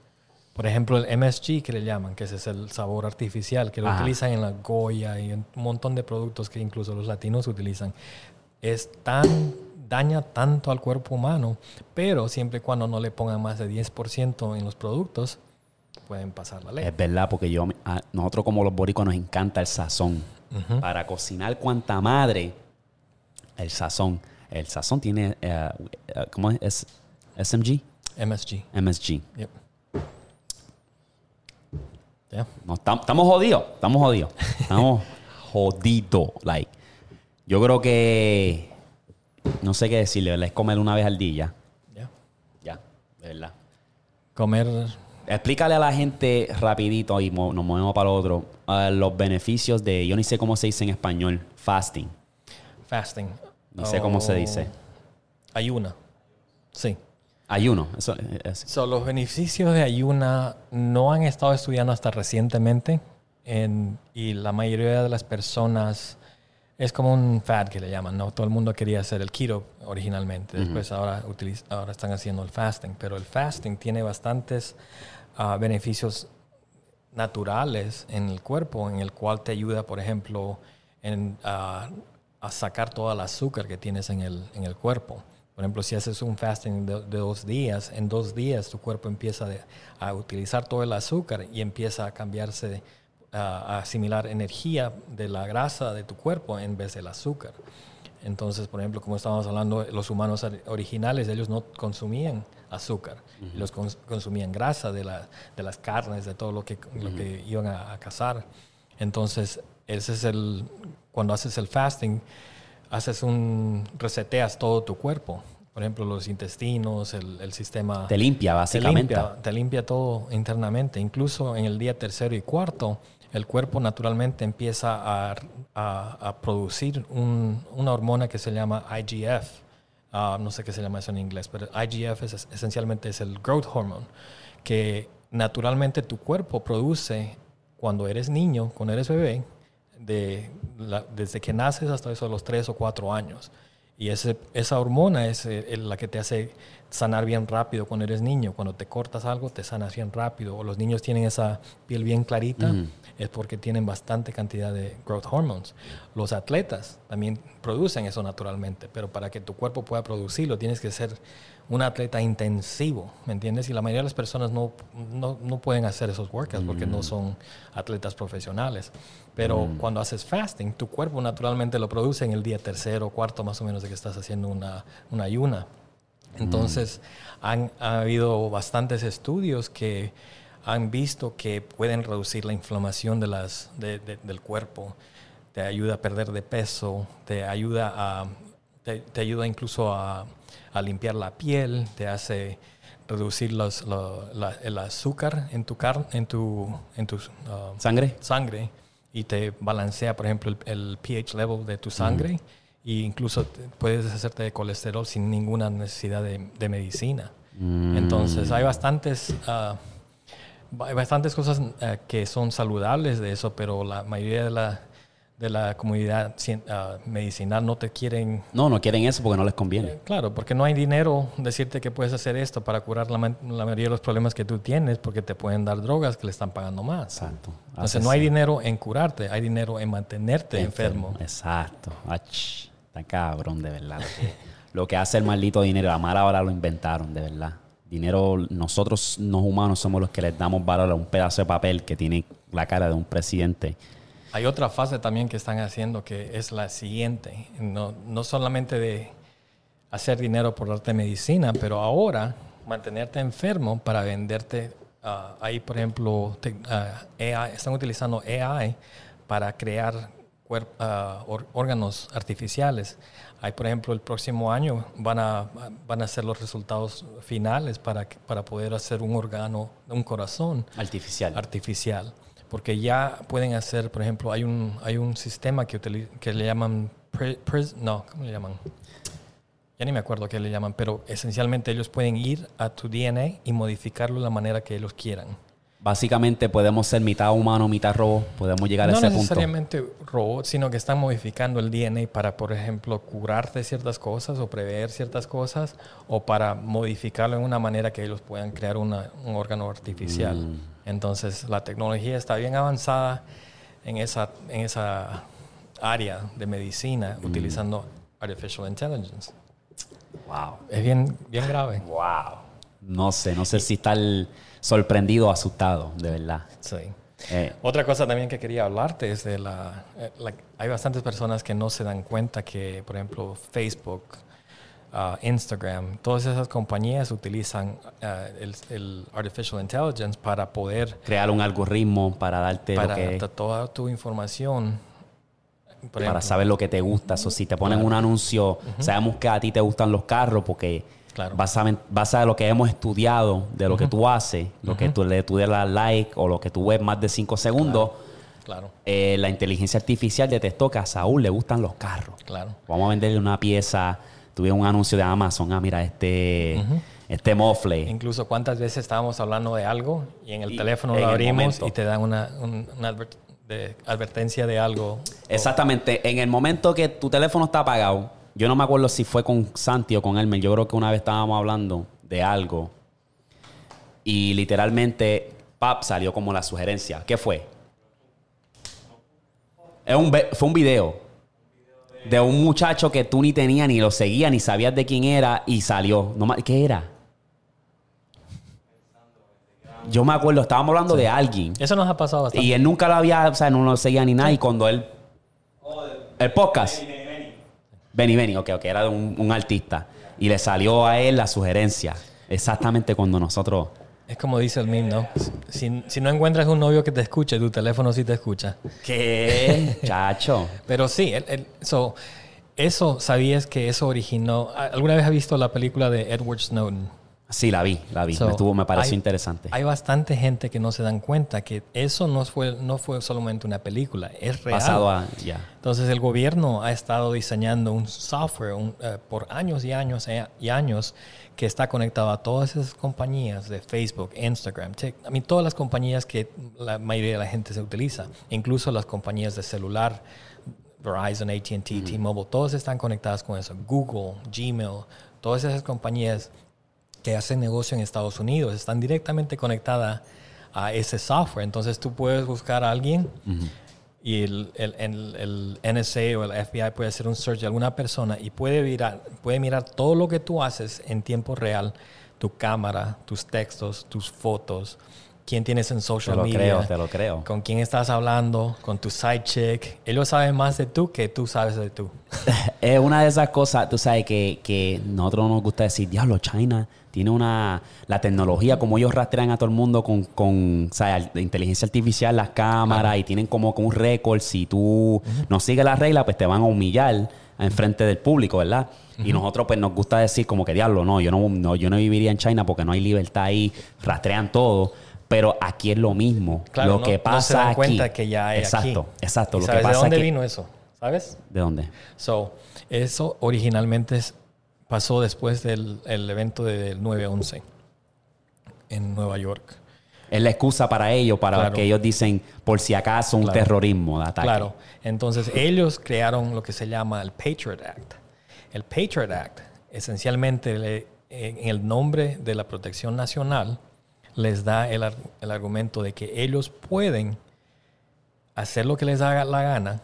Speaker 2: Por ejemplo, el MSG que le llaman, que ese es el sabor artificial, que lo
Speaker 1: Ajá.
Speaker 2: utilizan en la Goya y en un montón de productos que incluso los latinos utilizan, es tan daña tanto al cuerpo humano, pero siempre y cuando no le pongan más de 10% en los productos, pueden pasar la ley.
Speaker 1: Es verdad, porque yo, a nosotros como los boricuas nos encanta el sazón.
Speaker 2: Ujú.
Speaker 1: Para cocinar cuanta madre, el sazón. El sazón tiene, eh, eh, ¿cómo es? SMG,
Speaker 2: MSG.
Speaker 1: MSG.
Speaker 2: Yep.
Speaker 1: No, tam- estamos jodidos, estamos jodidos. Estamos jodidos. Like, yo creo que, no sé qué decirle, ¿verdad? Es comer una vez al día.
Speaker 2: Ya.
Speaker 1: Ya, de verdad.
Speaker 2: Comer
Speaker 1: Explícale a la gente rapidito y mo- nos movemos para lo otro. eh, los beneficios de, yo ni sé cómo se dice en español, fasting.
Speaker 2: Fasting.
Speaker 1: Ni sé cómo se dice.
Speaker 2: Ayuna. Sí.
Speaker 1: Ayuno. Eso, es-
Speaker 2: So, los beneficios de ayuna no han estado estudiando hasta recientemente en- y la mayoría de las personas es como un fad que le llaman, ¿no? Todo el mundo quería hacer el keto originalmente, después ahora, utiliz- ahora están haciendo el fasting, pero el fasting tiene bastantes ah, beneficios naturales en el cuerpo, en el cual te ayuda, por ejemplo, en, ah, a sacar todo el azúcar que tienes en el, en el cuerpo. Por ejemplo, si haces un fasting de, de dos días, en dos días tu cuerpo empieza de- a utilizar todo el azúcar y empieza a cambiarse, a, a asimilar energía de la grasa de tu cuerpo en vez del azúcar. Entonces, por ejemplo, como estábamos hablando, los humanos or- originales, ellos no consumían azúcar, ellos cons- consumían grasa de, la- de las carnes, de todo lo que, lo que iban a, a cazar. Entonces, ese es el, cuando haces el fasting, haces un, reseteas todo tu cuerpo. Por ejemplo, los intestinos, el, el sistema...
Speaker 1: te limpia,
Speaker 2: Te
Speaker 1: básicamente.
Speaker 2: limpia, te limpia todo internamente. Incluso en el día tercero y cuarto, el cuerpo naturalmente empieza a, a- a producir un- una hormona que se llama IGF. Ah, no sé qué se llama eso en inglés, pero IGF es- esencialmente es el growth hormone, que naturalmente tu cuerpo produce cuando eres niño, cuando eres bebé, de la- desde que naces hasta eso, los 3 o 4 años. Y ese, esa hormona es eh, la que te hace sanar bien rápido cuando eres niño. Cuando te cortas algo, te sanas bien rápido. O los niños tienen esa piel bien clarita, es porque tienen bastante cantidad de growth hormones. Los atletas también producen eso naturalmente, pero para que tu cuerpo pueda producirlo, tienes que ser un atleta intensivo, ¿me entiendes? Y la mayoría de las personas no, no, no pueden hacer esos workouts porque no son atletas profesionales. Pero cuando haces fasting, tu cuerpo naturalmente lo produce en el día tercero, cuarto más o menos de que estás haciendo una, una ayuna. Entonces, han ha habido bastantes estudios que han visto que pueden reducir la inflamación de las, de- de- del cuerpo, te ayuda a perder de peso, te ayuda a, te, te ayuda incluso a, a limpiar la piel, te hace reducir los, lo- la- el azúcar en tu carne, en tu, en tu ah,
Speaker 1: ¿Sangre?
Speaker 2: sangre y te balancea, por ejemplo, el, el pH level de tu sangre e incluso puedes hacerte de colesterol sin ninguna necesidad de, de medicina. Entonces hay bastantes, ah, hay bastantes cosas ah, que son saludables de eso, pero la mayoría de la, de la comunidad ah, medicinal no te quieren
Speaker 1: No, no quieren eso porque no les conviene.
Speaker 2: Claro, porque no hay dinero decirte que puedes hacer esto para curar la, ma- la mayoría de los problemas que tú tienes, porque te pueden dar drogas que le están pagando más.
Speaker 1: Exacto.
Speaker 2: Entonces no hay dinero en curarte, hay dinero en mantenerte enfermo.
Speaker 1: Exacto. Ach, está cabrón, de verdad. Lo que, hace el maldito dinero, la mala hora lo inventaron, de verdad. Dinero, nosotros, los humanos, somos los que les damos valor a un pedazo de papel que tiene la cara de un presidente.
Speaker 2: Hay otra fase también que están haciendo que es la siguiente. No, no solamente de hacer dinero por darte medicina, pero ahora mantenerte enfermo para venderte. ah, ahí, por ejemplo, te- AI, están utilizando AI para crear ah, órganos artificiales. Hay, por ejemplo, el próximo año van a, van a ser los resultados finales para, para poder hacer un órgano, un corazón
Speaker 1: Artificial.
Speaker 2: artificial. Porque ya pueden hacer, por ejemplo, hay un, hay un sistema que, utili- que le llaman, pre- no, ¿cómo le llaman? Ya ni me acuerdo qué le llaman, pero esencialmente ellos pueden ir a tu DNA y modificarlo de la manera que ellos quieran.
Speaker 1: Básicamente podemos ser mitad humano, mitad robot. Podemos llegar a
Speaker 2: no
Speaker 1: ese punto.
Speaker 2: necesariamente robots, sino que están modificando el DNA para, por ejemplo, curarte ciertas cosas o prever ciertas cosas o para modificarlo en una manera que ellos puedan crear una- un órgano artificial.
Speaker 1: Mm.
Speaker 2: Entonces, la tecnología está bien avanzada en esa, en esa área de medicina
Speaker 1: Mm.
Speaker 2: utilizando artificial intelligence.
Speaker 1: Wow.
Speaker 2: Es bien, bien grave.
Speaker 1: Wow. No sé, no sé si estar sorprendido o asustado, de verdad.
Speaker 2: Sí.
Speaker 1: Eh,
Speaker 2: Otra cosa también que quería hablarte es de la, eh, la- Hay bastantes personas que no se dan cuenta que, por ejemplo, Facebook, ah, Instagram, todas esas compañías utilizan ah, el, el Artificial Intelligence para poder...
Speaker 1: crear un algoritmo para darte
Speaker 2: Para
Speaker 1: lo que
Speaker 2: to- toda tu información...
Speaker 1: para
Speaker 2: ejemplo,
Speaker 1: saber lo que te gusta. O si te ponen un anuncio, sabemos que a ti te gustan los carros porque
Speaker 2: Claro.
Speaker 1: basado en lo que hemos estudiado de lo que tú haces, lo que tú le tú das like o lo que tú ves más de 5 segundos,
Speaker 2: Claro,
Speaker 1: eh, la inteligencia artificial detectó que a Saúl le gustan los carros.
Speaker 2: claro.
Speaker 1: Vamos a venderle una pieza. Tuve un anuncio de Amazon. Ah, mira, este, este mofle.
Speaker 2: Incluso cuántas veces estábamos hablando de algo y en el
Speaker 1: Y
Speaker 2: teléfono
Speaker 1: en
Speaker 2: lo abrimos y te dan una, un- una adver- de- advertencia de algo.
Speaker 1: Exactamente. En el momento que tu teléfono está apagado, yo no me acuerdo si fue con Santi o con Elmer. Yo creo que una vez estábamos hablando de algo y literalmente, pap, salió como la sugerencia. ¿Qué fue? Es un, fue un video de un muchacho que tú ni tenías, ni lo seguías, ni sabías de quién era y salió. No ¿Qué era? Yo me acuerdo, estábamos hablando de alguien.
Speaker 2: Eso nos ha pasado bastante.
Speaker 1: Y él nunca lo había, o sea, no lo seguía ni nada. Y cuando él. El podcast. Benny Benny, ok, ok, era de un, un artista. Y le salió a él la sugerencia. Exactamente cuando nosotros.
Speaker 2: Es como dice el meme, ¿no? Si, si no encuentras un novio que te escuche, tu teléfono sí te escucha.
Speaker 1: ¿Qué? Chacho.
Speaker 2: Pero sí, el- el- so, eso, ¿sabías que eso originó? ¿Alguna vez has visto la película de Edward Snowden?
Speaker 1: Sí, la vi, la vi.
Speaker 2: So,
Speaker 1: me, estuvo, me pareció
Speaker 2: hay-
Speaker 1: interesante.
Speaker 2: Hay bastante gente que no se dan cuenta que eso no fue, no fue solamente una película, es real.
Speaker 1: Pasado a. Ya.
Speaker 2: Entonces el gobierno ha estado diseñando un software un- eh, por años y años eh, y años que está conectado a todas esas compañías de Facebook, Instagram, TikTok, a mí todas las compañías que la mayoría de la gente se utiliza, incluso las compañías de celular, Verizon, AT&T, T-Mobile, todas están conectadas con eso. Google, Gmail, todas esas compañías que hacen negocio en Estados Unidos están directamente conectadas a ese software. Entonces tú puedes buscar a alguien y el, el- el- el NSA o el FBI puede hacer un search de alguna persona y puede mirar, puede mirar todo lo que tú haces en tiempo real, tu cámara, tus textos, tus fotos, quién tienes en social
Speaker 1: Te lo
Speaker 2: media,
Speaker 1: creo, te lo creo.
Speaker 2: con quién estás hablando, con tu side chick. Ellos saben más de tú que tú sabes de tú.
Speaker 1: Es una de esas cosas, tú sabes, que, que nosotros nos gusta decir, diablo, China tiene una... La tecnología, como ellos rastrean a todo el mundo con, con la inteligencia artificial, las cámaras, y tienen como, como un récord. Si tú no sigues las reglas, pues te van a humillar en frente del público, ¿verdad? Y nosotros pues nos gusta decir como que, diablo, no yo, no, no, yo no viviría en China porque no hay libertad ahí, rastrean todo. Pero aquí es lo mismo.
Speaker 2: Claro,
Speaker 1: lo
Speaker 2: no-
Speaker 1: que
Speaker 2: no
Speaker 1: pasa
Speaker 2: se dan
Speaker 1: aquí.
Speaker 2: cuenta que ya hay
Speaker 1: exacto,
Speaker 2: aquí.
Speaker 1: Exacto,
Speaker 2: ¿Y
Speaker 1: Lo que
Speaker 2: ¿Sabes
Speaker 1: pasa
Speaker 2: de dónde
Speaker 1: aquí-
Speaker 2: vino eso? ¿Sabes?
Speaker 1: ¿De dónde?
Speaker 2: So, eso originalmente pasó después del el evento del 9-11 en Nueva York.
Speaker 1: Es la excusa para ellos, para
Speaker 2: Claro.
Speaker 1: que ellos dicen, por si acaso, un
Speaker 2: Claro.
Speaker 1: terrorismo de ataque.
Speaker 2: Claro. Entonces, ellos crearon lo que se llama el Patriot Act. El Patriot Act, esencialmente, en el nombre de la protección nacional, les da el, el argumento de que ellos pueden hacer lo que les haga la gana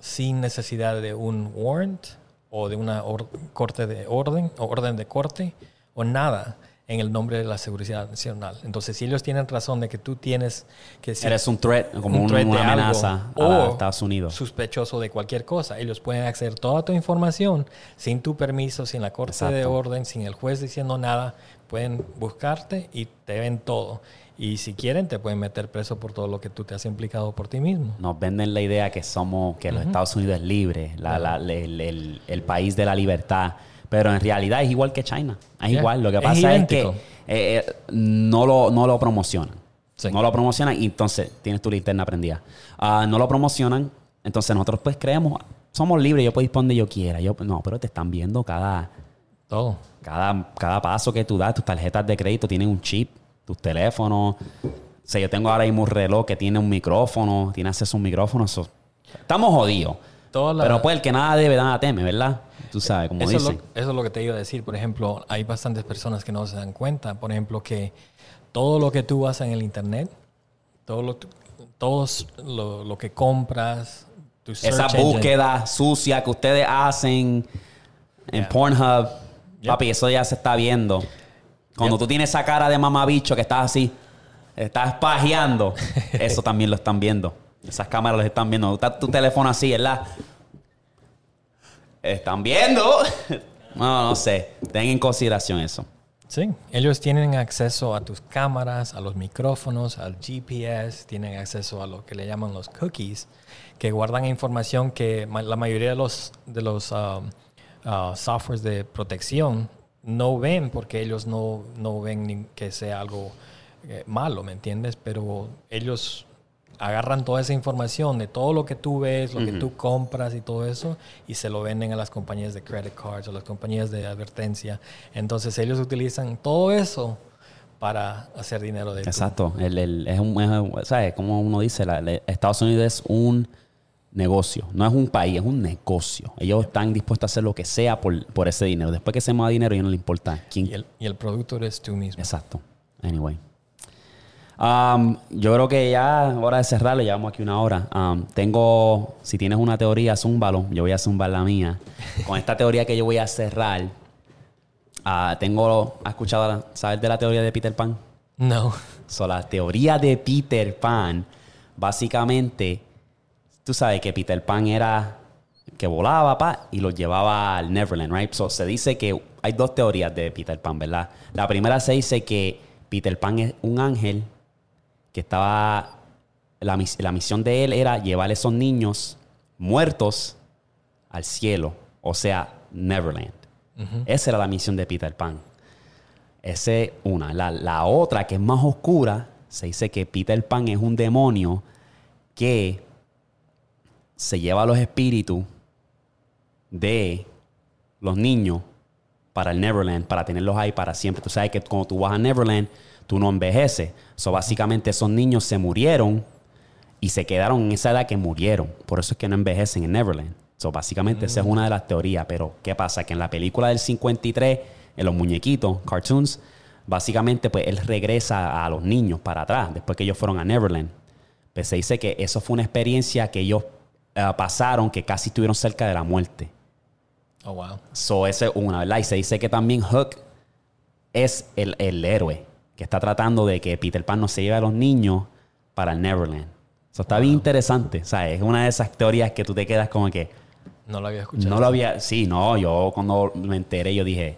Speaker 2: sin necesidad de un warrant o de una or- corte de orden o orden de corte o nada en el nombre de la seguridad nacional. Entonces, si ellos tienen razón de que tú tienes que si-
Speaker 1: Eres un threat, como
Speaker 2: un
Speaker 1: una
Speaker 2: algo,
Speaker 1: amenaza a
Speaker 2: o
Speaker 1: Estados Unidos.
Speaker 2: sospechoso de cualquier cosa. Ellos pueden acceder toda tu información sin tu permiso, sin la corte de orden, sin el juez diciendo nada. Pueden buscarte y te ven todo. Y si quieren, te pueden meter preso por todo lo que tú te has implicado por ti mismo.
Speaker 1: Nos venden la idea que somos, que los Estados Unidos es libre, la- la- el, el- el país de la libertad. Pero en realidad es igual que China. Es
Speaker 2: Yeah.
Speaker 1: igual. Lo que pasa es,
Speaker 2: idéntico.
Speaker 1: que eh, eh, no, lo, no lo promocionan.
Speaker 2: Sí.
Speaker 1: No lo promocionan y entonces tienes tu linterna prendida. Ah, no lo promocionan. Entonces nosotros pues creemos, somos libres, yo puedo ir donde yo quiera. Yo, no, pero te están viendo cada,
Speaker 2: Todo.
Speaker 1: cada, cada paso que tú das, tus tarjetas de crédito tienen un chip, tus teléfonos. O sea, yo tengo ahora mismo un reloj que tiene un micrófono, tiene acceso a un micrófono. eso- estamos jodidos.
Speaker 2: La-
Speaker 1: Pero pues el que nada debe, nada teme, ¿verdad? Tú sabes, como
Speaker 2: Eso es, lo,
Speaker 1: dicen.
Speaker 2: eso es lo que te iba a decir. Por ejemplo, hay bastantes personas que no se dan cuenta. Por ejemplo, que todo lo que tú haces en el Internet, todo lo, todos lo, lo que compras,
Speaker 1: Esa
Speaker 2: engine,
Speaker 1: búsqueda sucia que ustedes hacen en
Speaker 2: Yeah.
Speaker 1: Pornhub, Papi, eso ya se está viendo. Cuando tú tienes esa cara de mamabicho que estás así, estás pajeando, eso también lo están viendo. Esas cámaras lo están viendo. Está tu teléfono así, ¿verdad? Están viendo. No, no sé. Ten en consideración eso.
Speaker 2: Sí, ellos tienen acceso a tus cámaras, a los micrófonos, al GPS, tienen acceso a lo que le llaman los cookies, que guardan información que la mayoría de los, de los um, uh, softwares de protección no ven porque ellos no, no ven ni que sea algo eh, malo, ¿me entiendes? Pero ellos agarran toda esa información de todo lo que tú ves, lo que tú compras y todo eso, y se lo venden a las compañías de credit cards, a las compañías de advertencia. Entonces ellos utilizan todo eso para hacer dinero de.
Speaker 1: Exacto. El, el- es un, es- ¿sabes? Como uno dice, la- Estados Unidos es un negocio. No es un país, es un negocio. Ellos están dispuestos a hacer lo que sea por, por ese dinero. Después que se mueva dinero, ya no le importa quién.
Speaker 2: Y el, y el producto eres tú mismo.
Speaker 1: Exacto. Anyway. Um, yo creo que ya hora de cerrarlo, llevamos aquí una hora. Um, tengo, si tienes una teoría, zúmbalo. Yo voy a zumbar la mía. Con esta teoría que yo voy a cerrar, ah, tengo, ¿has escuchado, sabes de la teoría de Peter Pan?
Speaker 2: No.
Speaker 1: So, la teoría de Peter Pan, básicamente, tú sabes que Peter Pan era que volaba, pa, y los llevaba al Neverland, right? So, se dice que hay dos teorías de Peter Pan, ¿verdad? La primera se dice que Peter Pan es un ángel que estaba, la, mis- la misión de él era llevar a esos niños muertos al cielo, o sea, Neverland. Esa era la misión de Peter Pan. Esa es una. La, la otra, que es más oscura, se dice que Peter Pan es un demonio que se lleva los espíritus de los niños para el Neverland, para tenerlos ahí para siempre. Tú sabes que cuando tú vas a Neverland, tú no envejeces. So, básicamente esos niños se murieron y se quedaron en esa edad que murieron. Por eso es que no envejecen en Neverland. So, básicamente esa es una de las teorías. Pero, ¿qué pasa? Que en la película del 53, en los muñequitos, cartoons, básicamente pues él regresa a los niños para atrás, después que ellos fueron a Neverland. Pues se dice que eso fue una experiencia que ellos eh, pasaron que casi estuvieron cerca de la muerte.
Speaker 2: Oh, wow.
Speaker 1: So, esa es una, ¿verdad? Y se dice que también Hook es el, el héroe que está tratando de que Peter Pan no se lleve a los niños para el Neverland. Eso está bien interesante. O sea, es una de esas teorías que tú te quedas como que
Speaker 2: No lo había escuchado.
Speaker 1: no lo había. Sí, no, yo cuando me enteré, yo dije.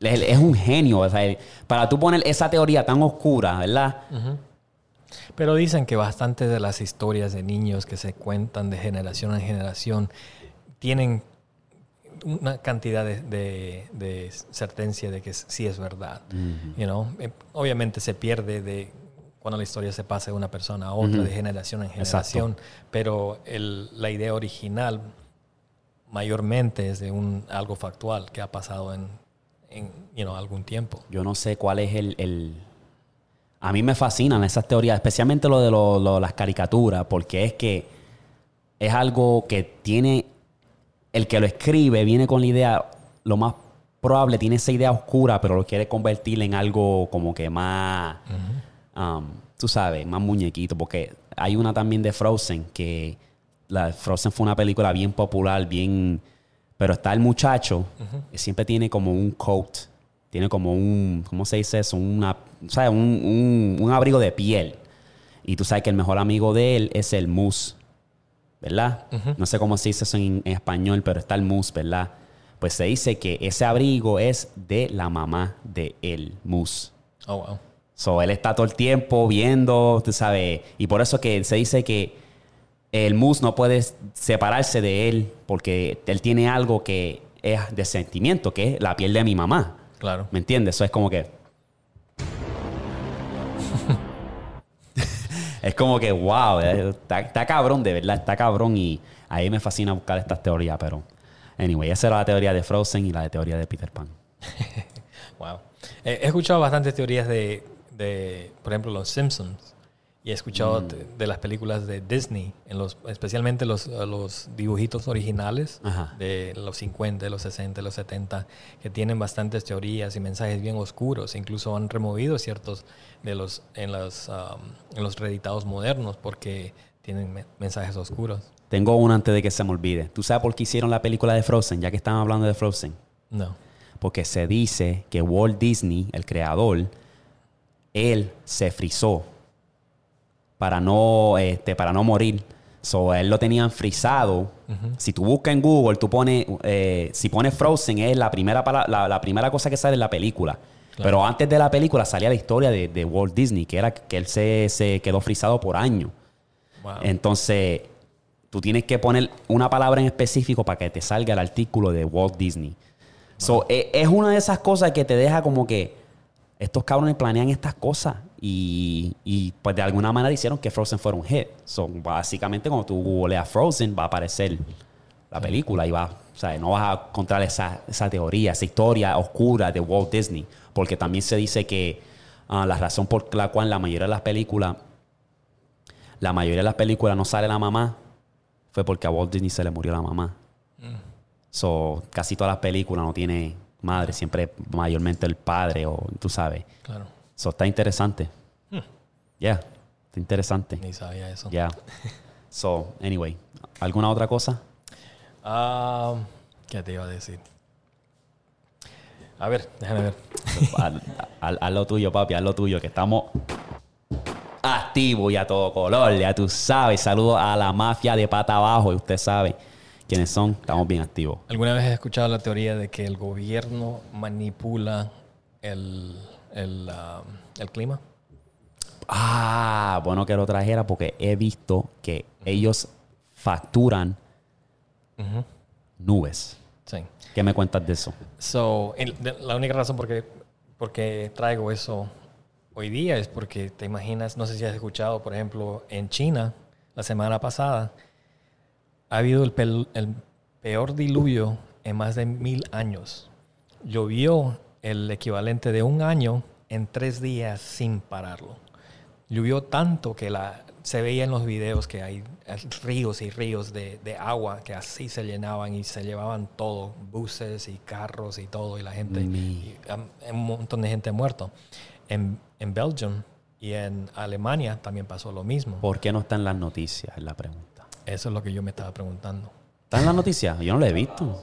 Speaker 1: Es, es un genio. o sea, para tú poner esa teoría tan oscura, ¿verdad?
Speaker 2: Pero dicen que bastante de las historias de niños que se cuentan de generación en generación tienen una cantidad de, de, de certencia de que sí es verdad. you know? Eh, Obviamente se pierde de cuando la historia se pasa de una persona a otra, de generación en generación, pero el- la idea original mayormente es de un, algo factual que ha pasado en, en you know, algún tiempo.
Speaker 1: Yo no sé cuál es el, el- A mí me fascinan esas teorías, especialmente lo de lo- lo- las caricaturas, porque es que es algo que tiene... El que lo escribe viene con la idea, lo más probable, tiene esa idea oscura, pero lo quiere convertir en algo como que más... um, tú sabes, más muñequito, porque hay una también de Frozen, que la Frozen fue una película bien popular, bien... Pero está el muchacho, que siempre tiene como un coat, tiene como un, ¿cómo se dice eso? Una, ¿sabes? Un, un- un abrigo de piel. Y tú sabes que el mejor amigo de él es el moose, ¿verdad? No sé cómo se dice eso en, en español, pero está el moose, ¿verdad? Pues se dice que ese abrigo es de la mamá de el moose.
Speaker 2: Oh, wow.
Speaker 1: So, él está todo el tiempo viendo, tú sabes, y por eso que se dice que el mus no puede separarse de él porque él tiene algo que es de sentimiento, que es la piel de mi mamá.
Speaker 2: Claro.
Speaker 1: ¿Me entiendes? Eso es como que... es como que, wow, eh, está, cabrón, de verdad, está cabrón y ahí me fascina buscar estas teorías, pero... Anyway, esa era la teoría de Frozen y la de teoría de Peter Pan.
Speaker 2: Wow. Eh, he escuchado bastantes teorías de, de, por ejemplo, los Simpsons. Y he escuchado
Speaker 1: Mm.
Speaker 2: de, de las películas de Disney, en los, especialmente los, los dibujitos originales
Speaker 1: Ajá.
Speaker 2: de los 50, de los 60, de los 70, que tienen bastantes teorías y mensajes bien oscuros. Incluso han removido ciertos de los en los, um, en los reeditados modernos porque tienen me- mensajes oscuros.
Speaker 1: Tengo una antes de que se me olvide. ¿Tú sabes por qué hicieron la película de Frozen? Ya que estaban hablando de Frozen.
Speaker 2: No.
Speaker 1: Porque se dice que Walt Disney, el creador, él se frizó para no, este, para no morir. So, él lo tenían frisado. Si tú buscas en Google, tú pones, eh, si pones Frozen, es la primera, la, la primera cosa que sale en la película. Pero antes de la película salía la historia de, de Walt Disney, que era que él se, se quedó frisado por años.
Speaker 2: Wow.
Speaker 1: Entonces, tú tienes que poner una palabra en específico para que te salga el artículo de Walt Disney. So, e- es una de esas cosas que te deja como que estos cabrones planean estas cosas y, y, pues de alguna manera hicieron que Frozen fuera un hit. So, básicamente cuando tú googleas Frozen va a aparecer la película y va, o sea, no vas a encontrar esa, esa teoría, esa historia oscura de Walt Disney. Porque también se dice que ah, la razón por la cual la mayoría de las películas la mayoría de las películas no sale la mamá fue porque a Walt Disney se le murió la mamá. So, casi todas las películas no tiene madre, siempre mayormente el padre o tú sabes.
Speaker 2: Claro.
Speaker 1: So, está interesante. Yeah, está interesante.
Speaker 2: Ni sabía eso.
Speaker 1: Yeah. So, anyway, ¿alguna otra cosa?
Speaker 2: Ah, ¿Qué te iba a decir? A ver, déjame ver.
Speaker 1: haz, haz- haz lo tuyo, papi, haz lo tuyo, que estamos activos y a todo color, ya tú sabes. Saludos a la mafia de pata abajo, y usted sabe quiénes son, estamos bien activos.
Speaker 2: ¿Alguna vez has escuchado la teoría de que el gobierno manipula el, el, ah, el clima?
Speaker 1: Ah, bueno que lo trajera porque he visto que ellos facturan nubes.
Speaker 2: Sí.
Speaker 1: ¿Qué me cuentas de eso?
Speaker 2: So, el- de- la única razón por qué porque traigo eso hoy día es porque te imaginas, no sé si has escuchado, por ejemplo, en China, la semana pasada, ha habido el, pel- el peor diluvio en más de mil años. Llovió el equivalente de un año en tres días sin pararlo. Llovió tanto que la, se veía en los videos que hay ríos y ríos de, de agua que así se llenaban y se llevaban todo, buses y carros y todo, y la gente,
Speaker 1: Mi.
Speaker 2: y, um, un montón de gente muerto. En, en Belgium y en Alemania también pasó lo mismo.
Speaker 1: ¿Por qué no está en las noticias? Es la pregunta.
Speaker 2: Eso es lo que yo me estaba preguntando.
Speaker 1: ¿Está en las noticias? Yo no lo he visto.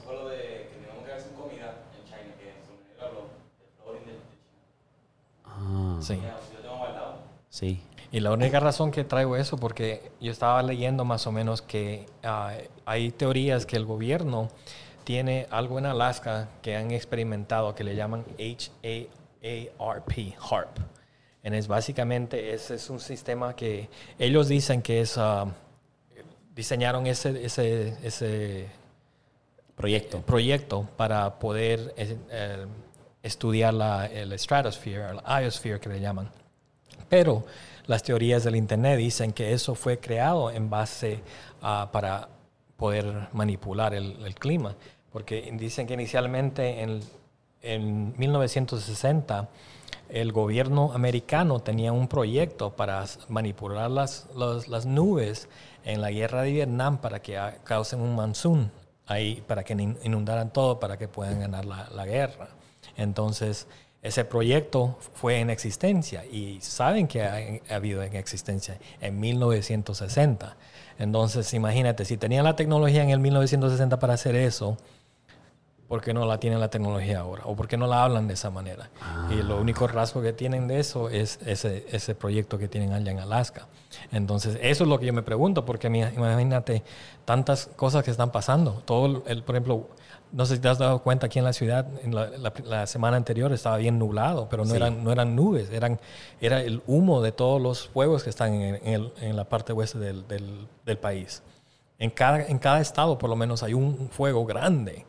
Speaker 1: Ah,
Speaker 2: Sí.
Speaker 3: Ya, si yo tengo guardado.
Speaker 1: Sí.
Speaker 2: Y la única razón que traigo eso porque yo estaba leyendo más o menos que ah, hay teorías que el gobierno tiene algo en Alaska que han experimentado que le llaman HAARP, HARP. And es básicamente ese es un sistema que ellos dicen que es ah, diseñaron ese ese ese
Speaker 1: Proyecto.
Speaker 2: proyecto para poder eh, eh, estudiar la, el stratosphere, la iosphere que le llaman. Pero las teorías del Internet dicen que eso fue creado en base a, para poder manipular el, clima. Porque dicen que inicialmente en, en 1960 el gobierno americano tenía un proyecto para manipular las, las nubes en la guerra de Vietnam para que causen un monzón ahí, para que in- inundaran todo, para que puedan ganar la, la guerra. Entonces, ese proyecto fue en existencia y saben que ha, ha habido en existencia en 1960. Entonces, imagínate, si tenían la tecnología en el 1960 para hacer eso, ¿por qué no la tienen la tecnología ahora? ¿O por qué no la hablan de esa manera? Y lo único rasgo que tienen de eso es ese, ese proyecto que tienen allá en Alaska. Entonces, eso es lo que yo me pregunto, porque imagínate tantas cosas que están pasando. Todo, el, por ejemplo, no sé si te has dado cuenta aquí en la ciudad, en la, la- la semana anterior estaba bien nublado, pero no,
Speaker 1: Sí.
Speaker 2: eran, no eran nubes, eran, era el humo de todos los fuegos que están en, en el- en la parte oeste del, del- del país. En cada, en cada estado por lo menos hay un fuego grande.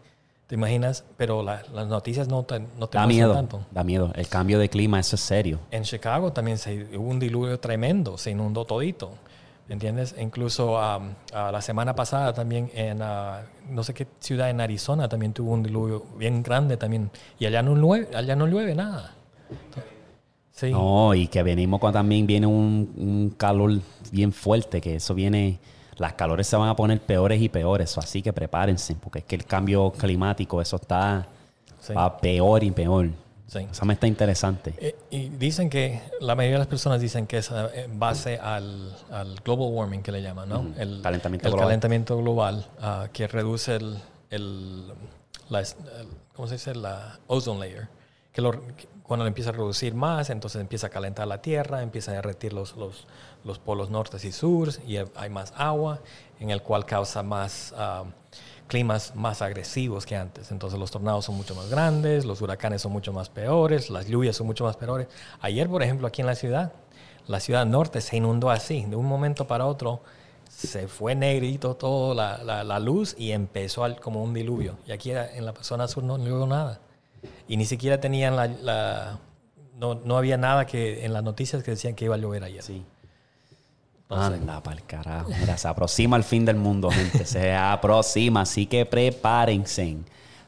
Speaker 2: ¿Te imaginas? Pero la- las noticias no te, no te
Speaker 1: Da miedo.
Speaker 2: tanto.
Speaker 1: Da miedo. El cambio de clima, eso es serio.
Speaker 2: En Chicago también se, hubo un diluvio tremendo, se inundó todito. ¿Me entiendes? Incluso um, la semana pasada también en ah, no sé qué ciudad en Arizona también tuvo un diluvio bien grande también. Y allá no llueve, allá no llueve nada. Sí.
Speaker 1: No, y que venimos cuando también viene un, un calor bien fuerte, que eso viene, las calores se van a poner peores y peores, así que prepárense, porque es que el cambio climático, eso está
Speaker 2: Sí.
Speaker 1: va peor y peor.
Speaker 2: Sí.
Speaker 1: Eso me está interesante.
Speaker 2: Eh, y dicen que la mayoría de las personas dicen que es eh, en base al, al global warming que le llaman, ¿no? El
Speaker 1: Calentamiento
Speaker 2: el
Speaker 1: global.
Speaker 2: calentamiento global ah, que reduce el, el, la, el- ¿cómo se dice? La ozone layer. Que, lo- que cuando lo empieza a reducir más, entonces empieza a calentar la tierra, empieza a derretir los, los, los polos norte y sur y hay más agua, en el cual causa más ah, climas más agresivos que antes. Entonces los tornados son mucho más grandes, los huracanes son mucho más peores, las lluvias son mucho más peores. Ayer, por ejemplo, aquí en la ciudad, la ciudad norte se inundó así, de un momento para otro se fue negrito todo la, la- la luz y empezó al- como un diluvio. Y aquí en la zona sur no llueve nada. Y ni siquiera tenían la... la- no, no había nada que en las noticias que decían que iba a llover ayer.
Speaker 1: Sí. Anda pa'l carajo. Mira, se aproxima el fin del mundo, gente. Se aproxima, así que prepárense.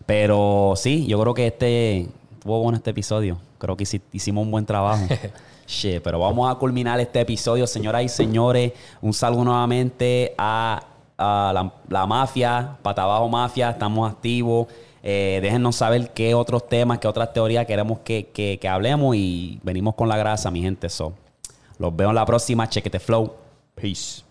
Speaker 1: Pero sí, yo creo que este estuvo bueno este episodio. Creo que hici- hicimos un buen trabajo. Shit, pero vamos a culminar este episodio, señoras y señores. Un saludo nuevamente a, a la, la mafia, Pata Abajo Mafia. Estamos activos. Eh, déjennos saber qué otros temas, qué otras teorías queremos que, que- que hablemos y venimos con la grasa, mi gente. So, los veo en la próxima. Chequete Flow. Peace.